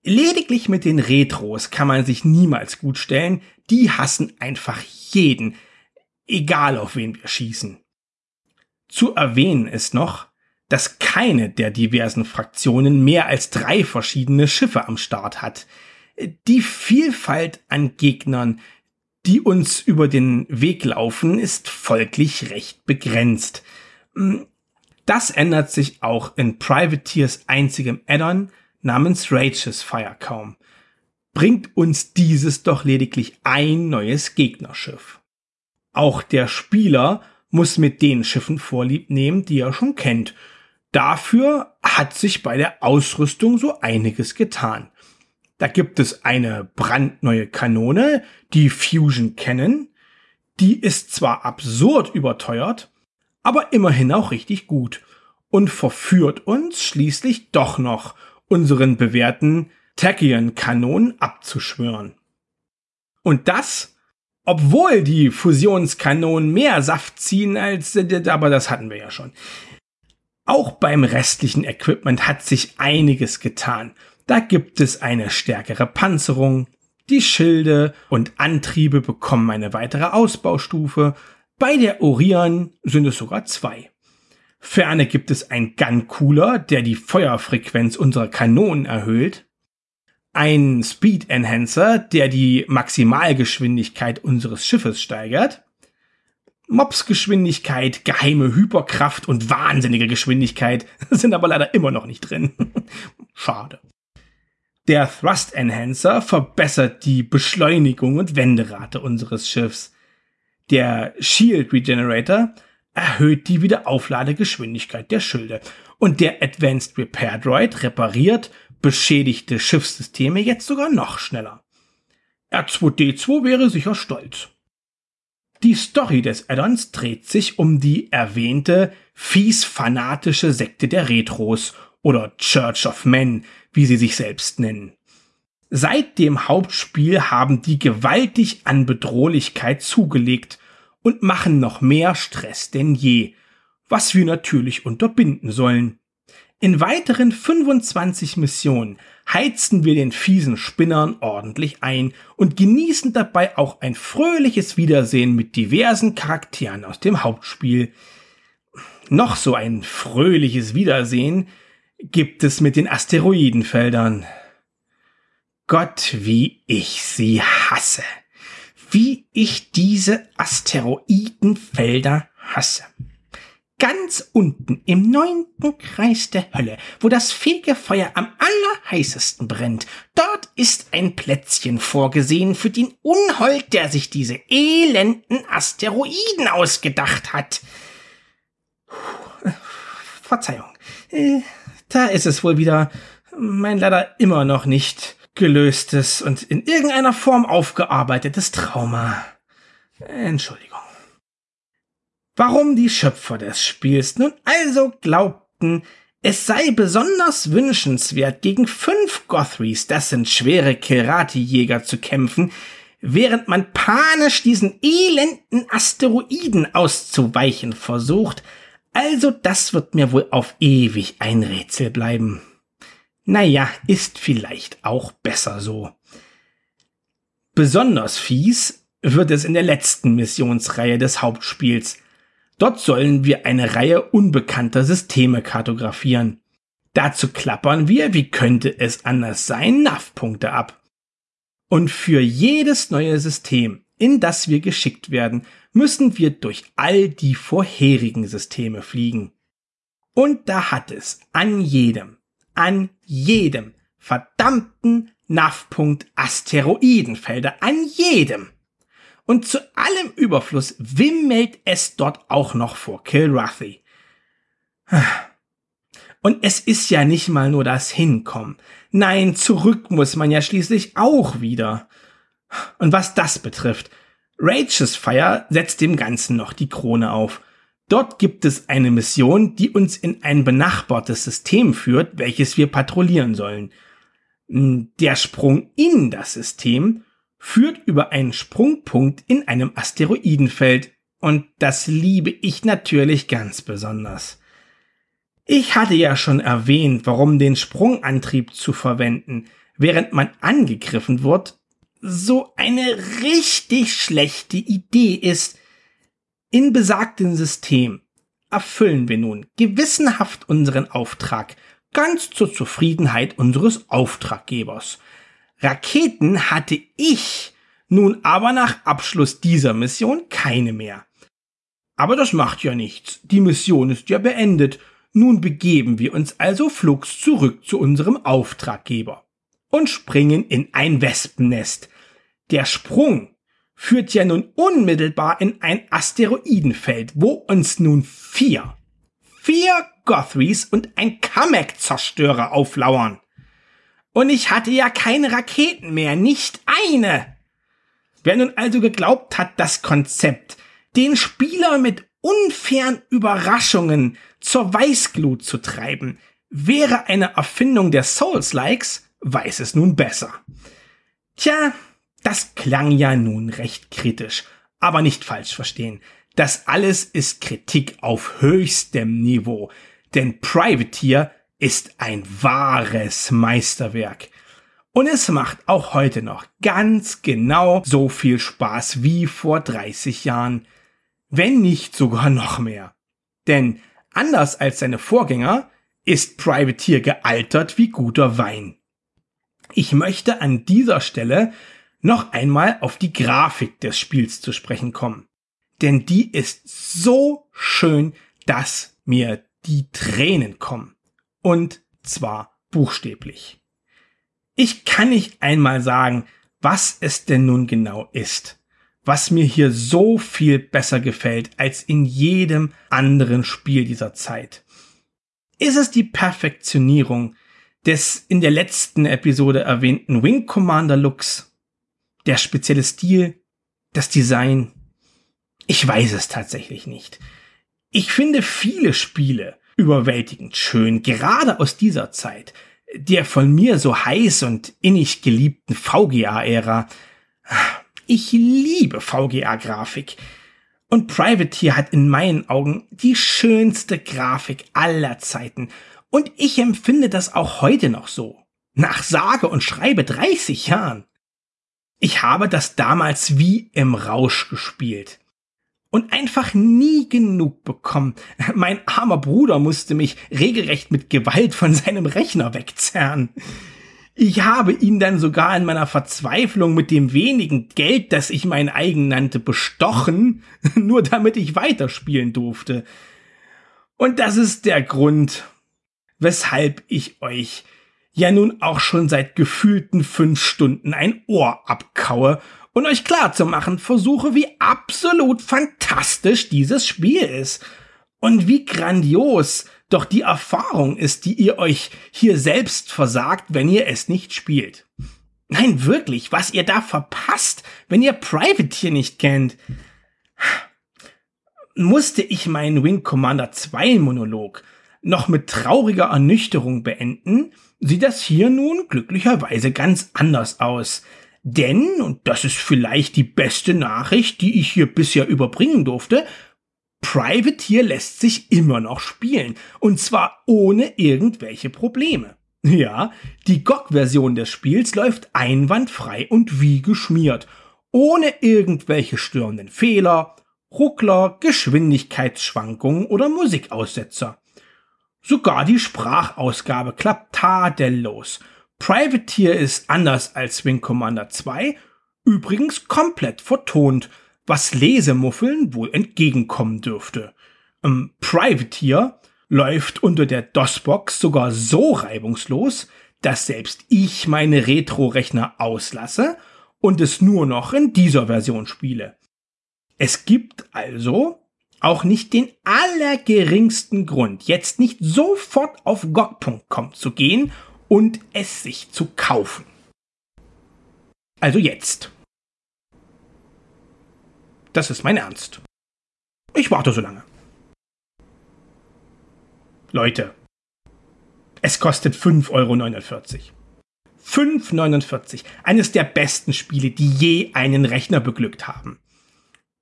Lediglich mit den Retros kann man sich niemals gut stellen, die hassen einfach jeden, egal auf wen wir schießen. Zu erwähnen ist noch, dass keine der diversen Fraktionen mehr als drei verschiedene Schiffe am Start hat. Die Vielfalt an Gegnern, die uns über den Weg laufen, ist folglich recht begrenzt. Das ändert sich auch in Privateers einzigem Addon namens Rage's Fire kaum. Bringt uns dieses doch lediglich ein neues Gegnerschiff. Auch der Spieler muss mit den Schiffen Vorlieb nehmen, die er schon kennt. Dafür hat sich bei der Ausrüstung so einiges getan. Da gibt es eine brandneue Kanone, die Fusion Cannon. Die ist zwar absurd überteuert, aber immerhin auch richtig gut und verführt uns schließlich doch noch, unseren bewährten Tachyon-Kanonen abzuschwören. Und das, obwohl die Fusionskanonen mehr Saft ziehen als, aber das hatten wir ja schon. Auch beim restlichen Equipment hat sich einiges getan. Da gibt es eine stärkere Panzerung, die Schilde und Antriebe bekommen eine weitere Ausbaustufe, bei der Orion sind es sogar zwei. Ferner gibt es ein Gun Cooler, der die Feuerfrequenz unserer Kanonen erhöht, ein Speed Enhancer, der die Maximalgeschwindigkeit unseres Schiffes steigert, Mobsgeschwindigkeit, geheime Hyperkraft und wahnsinnige Geschwindigkeit [LAUGHS] sind aber leider immer noch nicht drin. [LAUGHS] Schade. Der Thrust Enhancer verbessert die Beschleunigung und Wenderate unseres Schiffs. Der Shield Regenerator erhöht die Wiederaufladegeschwindigkeit der Schilde. Und der Advanced Repair Droid repariert beschädigte Schiffssysteme jetzt sogar noch schneller. R2D2 wäre sicher stolz. Die Story des Addons dreht sich um die erwähnte fies-fanatische Sekte der Retros oder Church of Men, wie sie sich selbst nennen. Seit dem Hauptspiel haben die gewaltig an Bedrohlichkeit zugelegt und machen noch mehr Stress denn je, was wir natürlich unterbinden sollen. In weiteren 25 Missionen heizen wir den fiesen Spinnern ordentlich ein und genießen dabei auch ein fröhliches Wiedersehen mit diversen Charakteren aus dem Hauptspiel. Noch so ein fröhliches Wiedersehen gibt es mit den Asteroidenfeldern. Gott, wie ich sie hasse. Wie ich diese Asteroidenfelder hasse. Ganz unten im neunten Kreis der Hölle, wo das Fegefeuer am allerheißesten brennt, dort ist ein Plätzchen vorgesehen für den Unhold, der sich diese elenden Asteroiden ausgedacht hat. Verzeihung. Äh, da ist es wohl wieder mein leider immer noch nicht gelöstes und in irgendeiner Form aufgearbeitetes Trauma. Entschuldigung. Warum die Schöpfer des Spiels nun also glaubten, es sei besonders wünschenswert, gegen fünf Gothries, das sind schwere Kerati-Jäger, zu kämpfen, während man panisch diesen elenden Asteroiden auszuweichen versucht, also das wird mir wohl auf ewig ein Rätsel bleiben. Naja, ist vielleicht auch besser so. Besonders fies wird es in der letzten Missionsreihe des Hauptspiels. Dort sollen wir eine Reihe unbekannter Systeme kartografieren. Dazu klappern wir, wie könnte es anders sein, NAV-Punkte ab. Und für jedes neue System, in das wir geschickt werden, müssen wir durch all die vorherigen Systeme fliegen. Und da hat es an jedem, an jedem verdammten NAV-Punkt Asteroidenfelder, an jedem. Und zu allem Überfluss wimmelt es dort auch noch vor Kilrathi. Und es ist ja nicht mal nur das Hinkommen. Nein, zurück muss man ja schließlich auch wieder. Und was das betrifft, Rage's Fire setzt dem Ganzen noch die Krone auf. Dort gibt es eine Mission, die uns in ein benachbartes System führt, welches wir patrouillieren sollen. Der Sprung in das System führt über einen Sprungpunkt in einem Asteroidenfeld und das liebe ich natürlich ganz besonders. Ich hatte ja schon erwähnt, warum den Sprungantrieb zu verwenden, während man angegriffen wird, so eine richtig schlechte Idee ist. In besagtem System erfüllen wir nun gewissenhaft unseren Auftrag, ganz zur Zufriedenheit unseres Auftraggebers. Raketen hatte ich nun aber nach Abschluss dieser Mission keine mehr. Aber das macht ja nichts. Die Mission ist ja beendet. Nun begeben wir uns also flugs zurück zu unserem Auftraggeber und springen in ein Wespennest. Der Sprung führt ja nun unmittelbar in ein Asteroidenfeld, wo uns nun vier, vier Gothries und ein Kamek-Zerstörer auflauern. Und ich hatte ja keine Raketen mehr, nicht eine. Wer nun also geglaubt hat, das Konzept den Spieler mit unfairen Überraschungen zur Weißglut zu treiben, wäre eine Erfindung der Souls-Likes, weiß es nun besser. Tja, das klang ja nun recht kritisch, aber nicht falsch verstehen. Das alles ist Kritik auf höchstem Niveau, denn Privateer ist ein wahres Meisterwerk. Und es macht auch heute noch ganz genau so viel Spaß wie vor 30 Jahren wenn nicht sogar noch mehr. Denn anders als seine Vorgänger ist Privateer gealtert wie guter Wein. Ich möchte an dieser Stelle noch einmal auf die Grafik des Spiels zu sprechen kommen. Denn die ist so schön, dass mir die Tränen kommen. Und zwar buchstäblich. Ich kann nicht einmal sagen, was es denn nun genau ist was mir hier so viel besser gefällt als in jedem anderen Spiel dieser Zeit. Ist es die Perfektionierung des in der letzten Episode erwähnten Wing Commander Looks? Der spezielle Stil? Das Design? Ich weiß es tatsächlich nicht. Ich finde viele Spiele überwältigend schön, gerade aus dieser Zeit, der von mir so heiß und innig geliebten VGA-Ära. Ich liebe VGA-Grafik. Und Privateer hat in meinen Augen die schönste Grafik aller Zeiten. Und ich empfinde das auch heute noch so. Nach sage und schreibe 30 Jahren. Ich habe das damals wie im Rausch gespielt. Und einfach nie genug bekommen. Mein armer Bruder musste mich regelrecht mit Gewalt von seinem Rechner wegzerren. Ich habe ihn dann sogar in meiner Verzweiflung mit dem wenigen Geld, das ich mein eigen nannte, bestochen, [LAUGHS] nur damit ich weiterspielen durfte. Und das ist der Grund, weshalb ich euch ja nun auch schon seit gefühlten fünf Stunden ein Ohr abkaue und euch klarzumachen versuche, wie absolut fantastisch dieses Spiel ist und wie grandios doch die Erfahrung ist, die ihr euch hier selbst versagt, wenn ihr es nicht spielt. Nein, wirklich, was ihr da verpasst, wenn ihr Privateer nicht kennt. Musste ich meinen Wing Commander 2 Monolog noch mit trauriger Ernüchterung beenden, sieht das hier nun glücklicherweise ganz anders aus. Denn, und das ist vielleicht die beste Nachricht, die ich hier bisher überbringen durfte, Privateer lässt sich immer noch spielen. Und zwar ohne irgendwelche Probleme. [LAUGHS] Ja, die GOG-Version des Spiels läuft einwandfrei und wie geschmiert. Ohne irgendwelche störenden Fehler, Ruckler, Geschwindigkeitsschwankungen oder Musikaussetzer. Sogar die Sprachausgabe klappt tadellos. Privateer ist anders als Wing Commander 2 übrigens komplett vertont was Lesemuffeln wohl entgegenkommen dürfte. Im Privateer läuft unter der DOS-Box sogar so reibungslos, dass selbst ich meine Retro-Rechner auslasse und es nur noch in dieser Version spiele. Es gibt also auch nicht den allergeringsten Grund, jetzt nicht sofort auf GOG.com zu gehen und es sich zu kaufen. Also jetzt. Das ist mein Ernst. Ich warte so lange. Leute, es kostet 5,49 Euro. 5,49. Eines der besten Spiele, die je einen Rechner beglückt haben.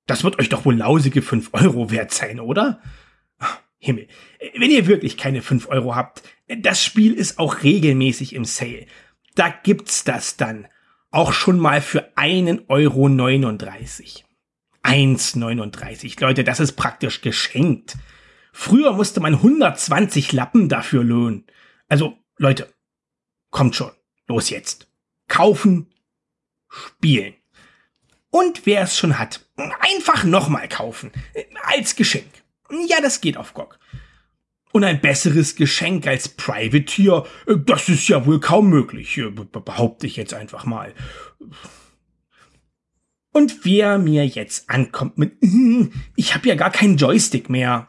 Das wird euch doch wohl lausige 5 Euro wert sein, oder? Himmel. Wenn ihr wirklich keine 5 Euro habt, das Spiel ist auch regelmäßig im Sale. Da gibt's das dann. Auch schon mal für 1,39 Euro. 1,39. Leute, das ist praktisch geschenkt. Früher musste man 120 Lappen dafür lohnen. Also, Leute, kommt schon. Los jetzt. Kaufen, spielen. Und wer es schon hat, einfach nochmal kaufen. Als Geschenk. Ja, das geht auf GOG. Und ein besseres Geschenk als Privateer, das ist ja wohl kaum möglich, behaupte ich jetzt einfach mal. Und wer mir jetzt ankommt mit, ich habe ja gar keinen Joystick mehr,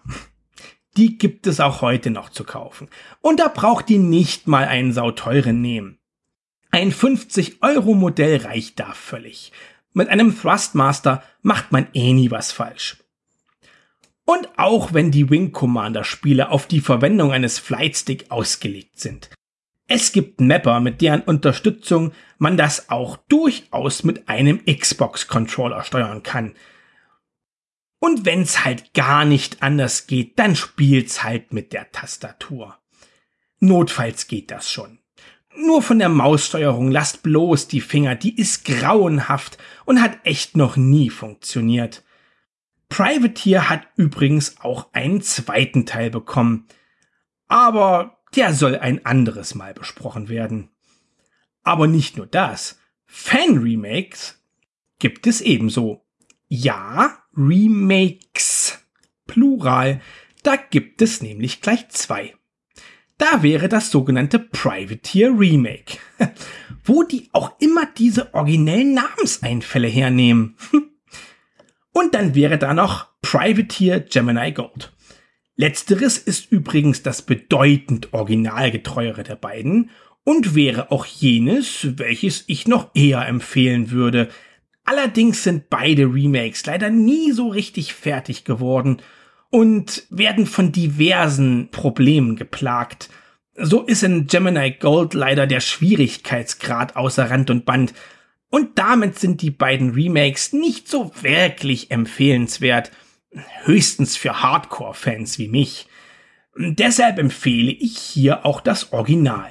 die gibt es auch heute noch zu kaufen. Und da braucht ihr nicht mal einen sauteuren nehmen. Ein 50-Euro-Modell reicht da völlig. Mit einem Thrustmaster macht man eh nie was falsch. Und auch wenn die Wing Commander Spiele auf die Verwendung eines Flightstick ausgelegt sind. Es gibt Mapper, mit deren Unterstützung man das auch durchaus mit einem Xbox Controller steuern kann. Und wenn's halt gar nicht anders geht, dann spielt's halt mit der Tastatur. Notfalls geht das schon. Nur von der Maussteuerung lasst bloß die Finger, die ist grauenhaft und hat echt noch nie funktioniert. Privateer hat übrigens auch einen zweiten Teil bekommen, aber der soll ein anderes Mal besprochen werden. Aber nicht nur das, Fan-Remakes gibt es ebenso. Ja, Remakes. Plural. Da gibt es nämlich gleich zwei. Da wäre das sogenannte Privateer Remake, [LAUGHS] wo die auch immer diese originellen Namenseinfälle hernehmen. [LAUGHS] Und dann wäre da noch Privateer Gemini Gold. Letzteres ist übrigens das bedeutend originalgetreuere der beiden und wäre auch jenes, welches ich noch eher empfehlen würde. Allerdings sind beide Remakes leider nie so richtig fertig geworden und werden von diversen Problemen geplagt. So ist in Gemini Gold leider der Schwierigkeitsgrad außer Rand und Band. Und damit sind die beiden Remakes nicht so wirklich empfehlenswert. Höchstens für Hardcore-Fans wie mich. Deshalb empfehle ich hier auch das Original.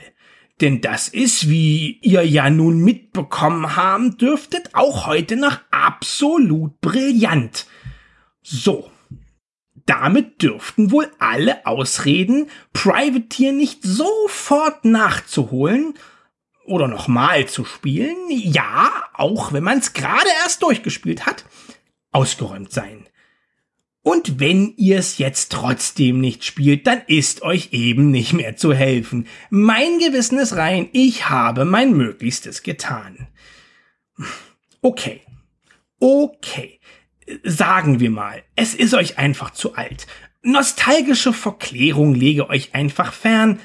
Denn das ist, wie ihr ja nun mitbekommen haben dürftet, auch heute noch absolut brillant. So, damit dürften wohl alle Ausreden, Privateer nicht sofort nachzuholen oder nochmal zu spielen, ja, auch wenn man es gerade erst durchgespielt hat, ausgeräumt sein. Und wenn ihr es jetzt trotzdem nicht spielt, dann ist euch eben nicht mehr zu helfen. Mein Gewissen ist rein, ich habe mein Möglichstes getan. Okay. Okay sagen wir mal, es ist euch einfach zu alt. Nostalgische Verklärung lege euch einfach fern.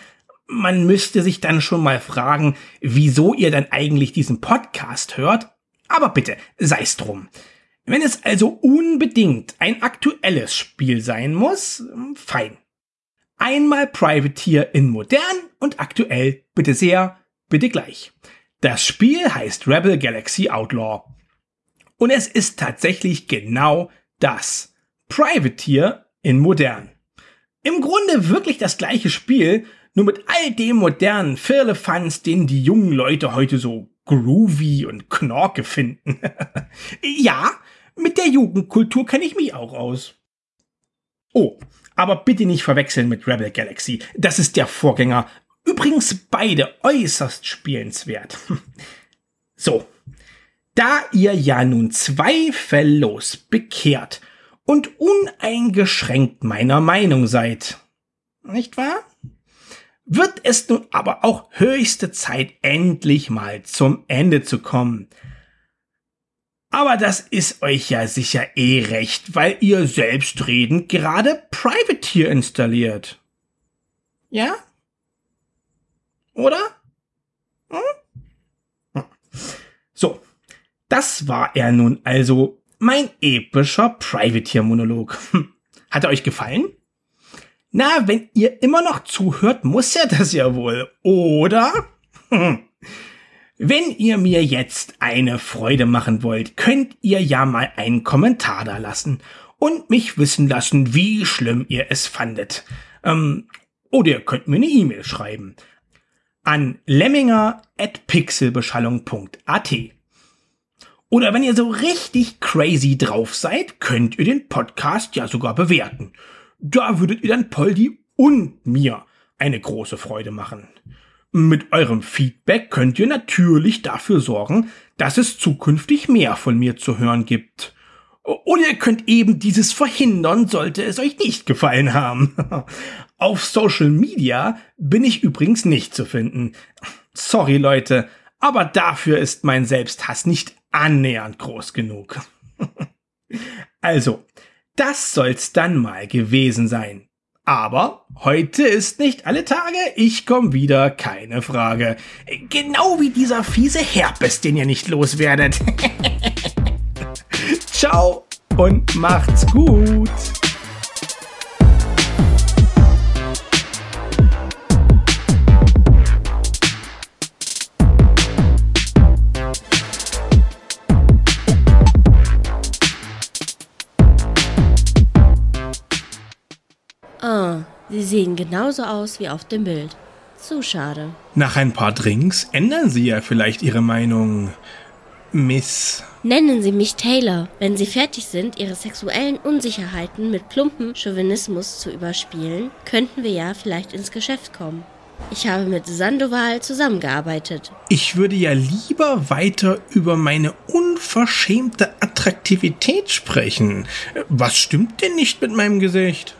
Man müsste sich dann schon mal fragen, wieso ihr dann eigentlich diesen Podcast hört. Aber bitte, sei's drum. Wenn es also unbedingt ein aktuelles Spiel sein muss, fein. Einmal Privateer in modern und aktuell, bitte sehr, bitte gleich. Das Spiel heißt Rebel Galaxy Outlaw. Und es ist tatsächlich genau das. Privateer in modern. Im Grunde wirklich das gleiche Spiel, nur mit all dem modernen Firlefanz, den die jungen Leute heute so groovy und knorke finden. [LAUGHS] ja, mit der Jugendkultur kenne ich mich auch aus. Oh, aber bitte nicht verwechseln mit Rebel Galaxy. Das ist der Vorgänger. Übrigens beide äußerst spielenswert. [LAUGHS] so, da ihr ja nun zweifellos bekehrt und uneingeschränkt meiner Meinung seid, nicht wahr? Wird es nun aber auch höchste Zeit, endlich mal zum Ende zu kommen. Aber das ist euch ja sicher eh recht, weil ihr selbstredend gerade Privateer installiert. Ja? Oder? Hm? Das war er nun also, mein epischer Privateer-Monolog. Hm. Hat er euch gefallen? Na, wenn ihr immer noch zuhört, muss er das ja wohl, oder? Hm. Wenn ihr mir jetzt eine Freude machen wollt, könnt ihr ja mal einen Kommentar da lassen und mich wissen lassen, wie schlimm ihr es fandet. Ähm, oder ihr könnt mir eine E-Mail schreiben an lemminger.pixelbeschallung.at. Oder wenn ihr so richtig crazy drauf seid, könnt ihr den Podcast ja sogar bewerten. Da würdet ihr dann Poldi und mir eine große Freude machen. Mit eurem Feedback könnt ihr natürlich dafür sorgen, dass es zukünftig mehr von mir zu hören gibt. Oder ihr könnt eben dieses verhindern, sollte es euch nicht gefallen haben. [LAUGHS] Auf Social Media bin ich übrigens nicht zu finden. Sorry Leute, aber dafür ist mein Selbsthass nicht annähernd groß genug. [LAUGHS] also, das soll's dann mal gewesen sein. Aber heute ist nicht alle Tage, ich komm wieder, keine Frage. Genau wie dieser fiese Herpes, den ihr nicht loswerdet. [LAUGHS] Ciao und macht's gut. Sie sehen genauso aus wie auf dem Bild. Zu schade. Nach ein paar Drinks ändern Sie ja vielleicht Ihre Meinung, Miss. Nennen Sie mich Taylor. Wenn Sie fertig sind, Ihre sexuellen Unsicherheiten mit plumpen Chauvinismus zu überspielen, könnten wir ja vielleicht ins Geschäft kommen. Ich habe mit Sandoval zusammengearbeitet. Ich würde ja lieber weiter über meine unverschämte Attraktivität sprechen. Was stimmt denn nicht mit meinem Gesicht?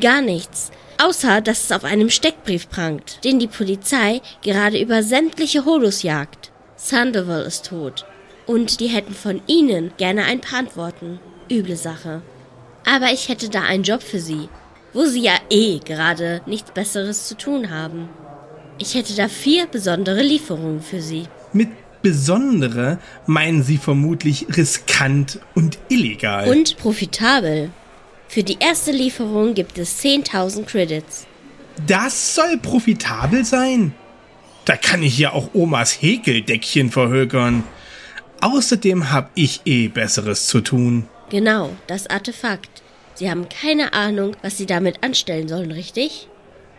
Gar nichts. Außer, dass es auf einem Steckbrief prangt, den die Polizei gerade über sämtliche Holos jagt. Sandoval ist tot. Und die hätten von Ihnen gerne ein paar Antworten. Üble Sache. Aber ich hätte da einen Job für Sie, wo Sie ja eh gerade nichts Besseres zu tun haben. Ich hätte da vier besondere Lieferungen für Sie. Mit besondere meinen Sie vermutlich riskant und illegal. Und profitabel. Für die erste Lieferung gibt es 10.000 Credits. Das soll profitabel sein? Da kann ich ja auch Omas Häkeldeckchen verhökern. Außerdem hab ich eh Besseres zu tun. Genau, das Artefakt. Sie haben keine Ahnung, was Sie damit anstellen sollen, richtig?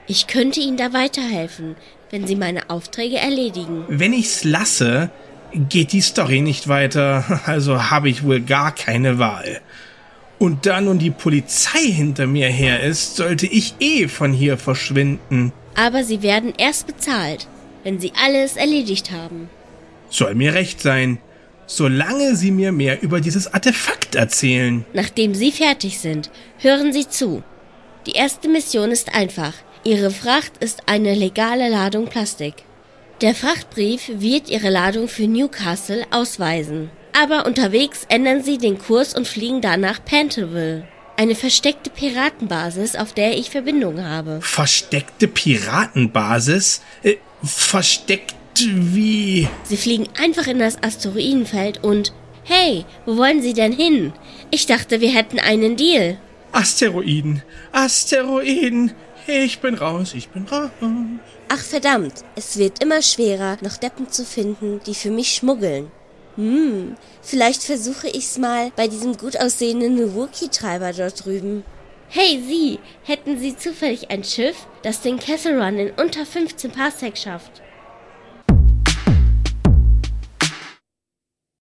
Ich könnte Ihnen da weiterhelfen, wenn Sie meine Aufträge erledigen. Wenn ich's lasse, geht die Story nicht weiter, [LAUGHS] also habe ich wohl gar keine Wahl. Und da nun die Polizei hinter mir her ist, sollte ich eh von hier verschwinden. Aber Sie werden erst bezahlt, wenn Sie alles erledigt haben. Soll mir recht sein, solange Sie mir mehr über dieses Artefakt erzählen. Nachdem Sie fertig sind, hören Sie zu. Die erste Mission ist einfach. Ihre Fracht ist eine legale Ladung Plastik. Der Frachtbrief wird Ihre Ladung für Newcastle ausweisen. Aber unterwegs ändern sie den Kurs und fliegen dann nach Panterville. Eine versteckte Piratenbasis, auf der ich Verbindung habe. Versteckte Piratenbasis? Äh, versteckt wie? Sie fliegen einfach in das Asteroidenfeld und Hey, wo wollen Sie denn hin? Ich dachte, wir hätten einen Deal. Asteroiden, Asteroiden. Ich bin raus, ich bin raus. Ach verdammt, es wird immer schwerer, noch Deppen zu finden, die für mich schmuggeln. Hm, vielleicht versuche ich's mal bei diesem gut aussehenden Wookie-Treiber dort drüben. Hey Sie, hätten Sie zufällig ein Schiff, das den Kessel Run in unter 15 Parsec schafft?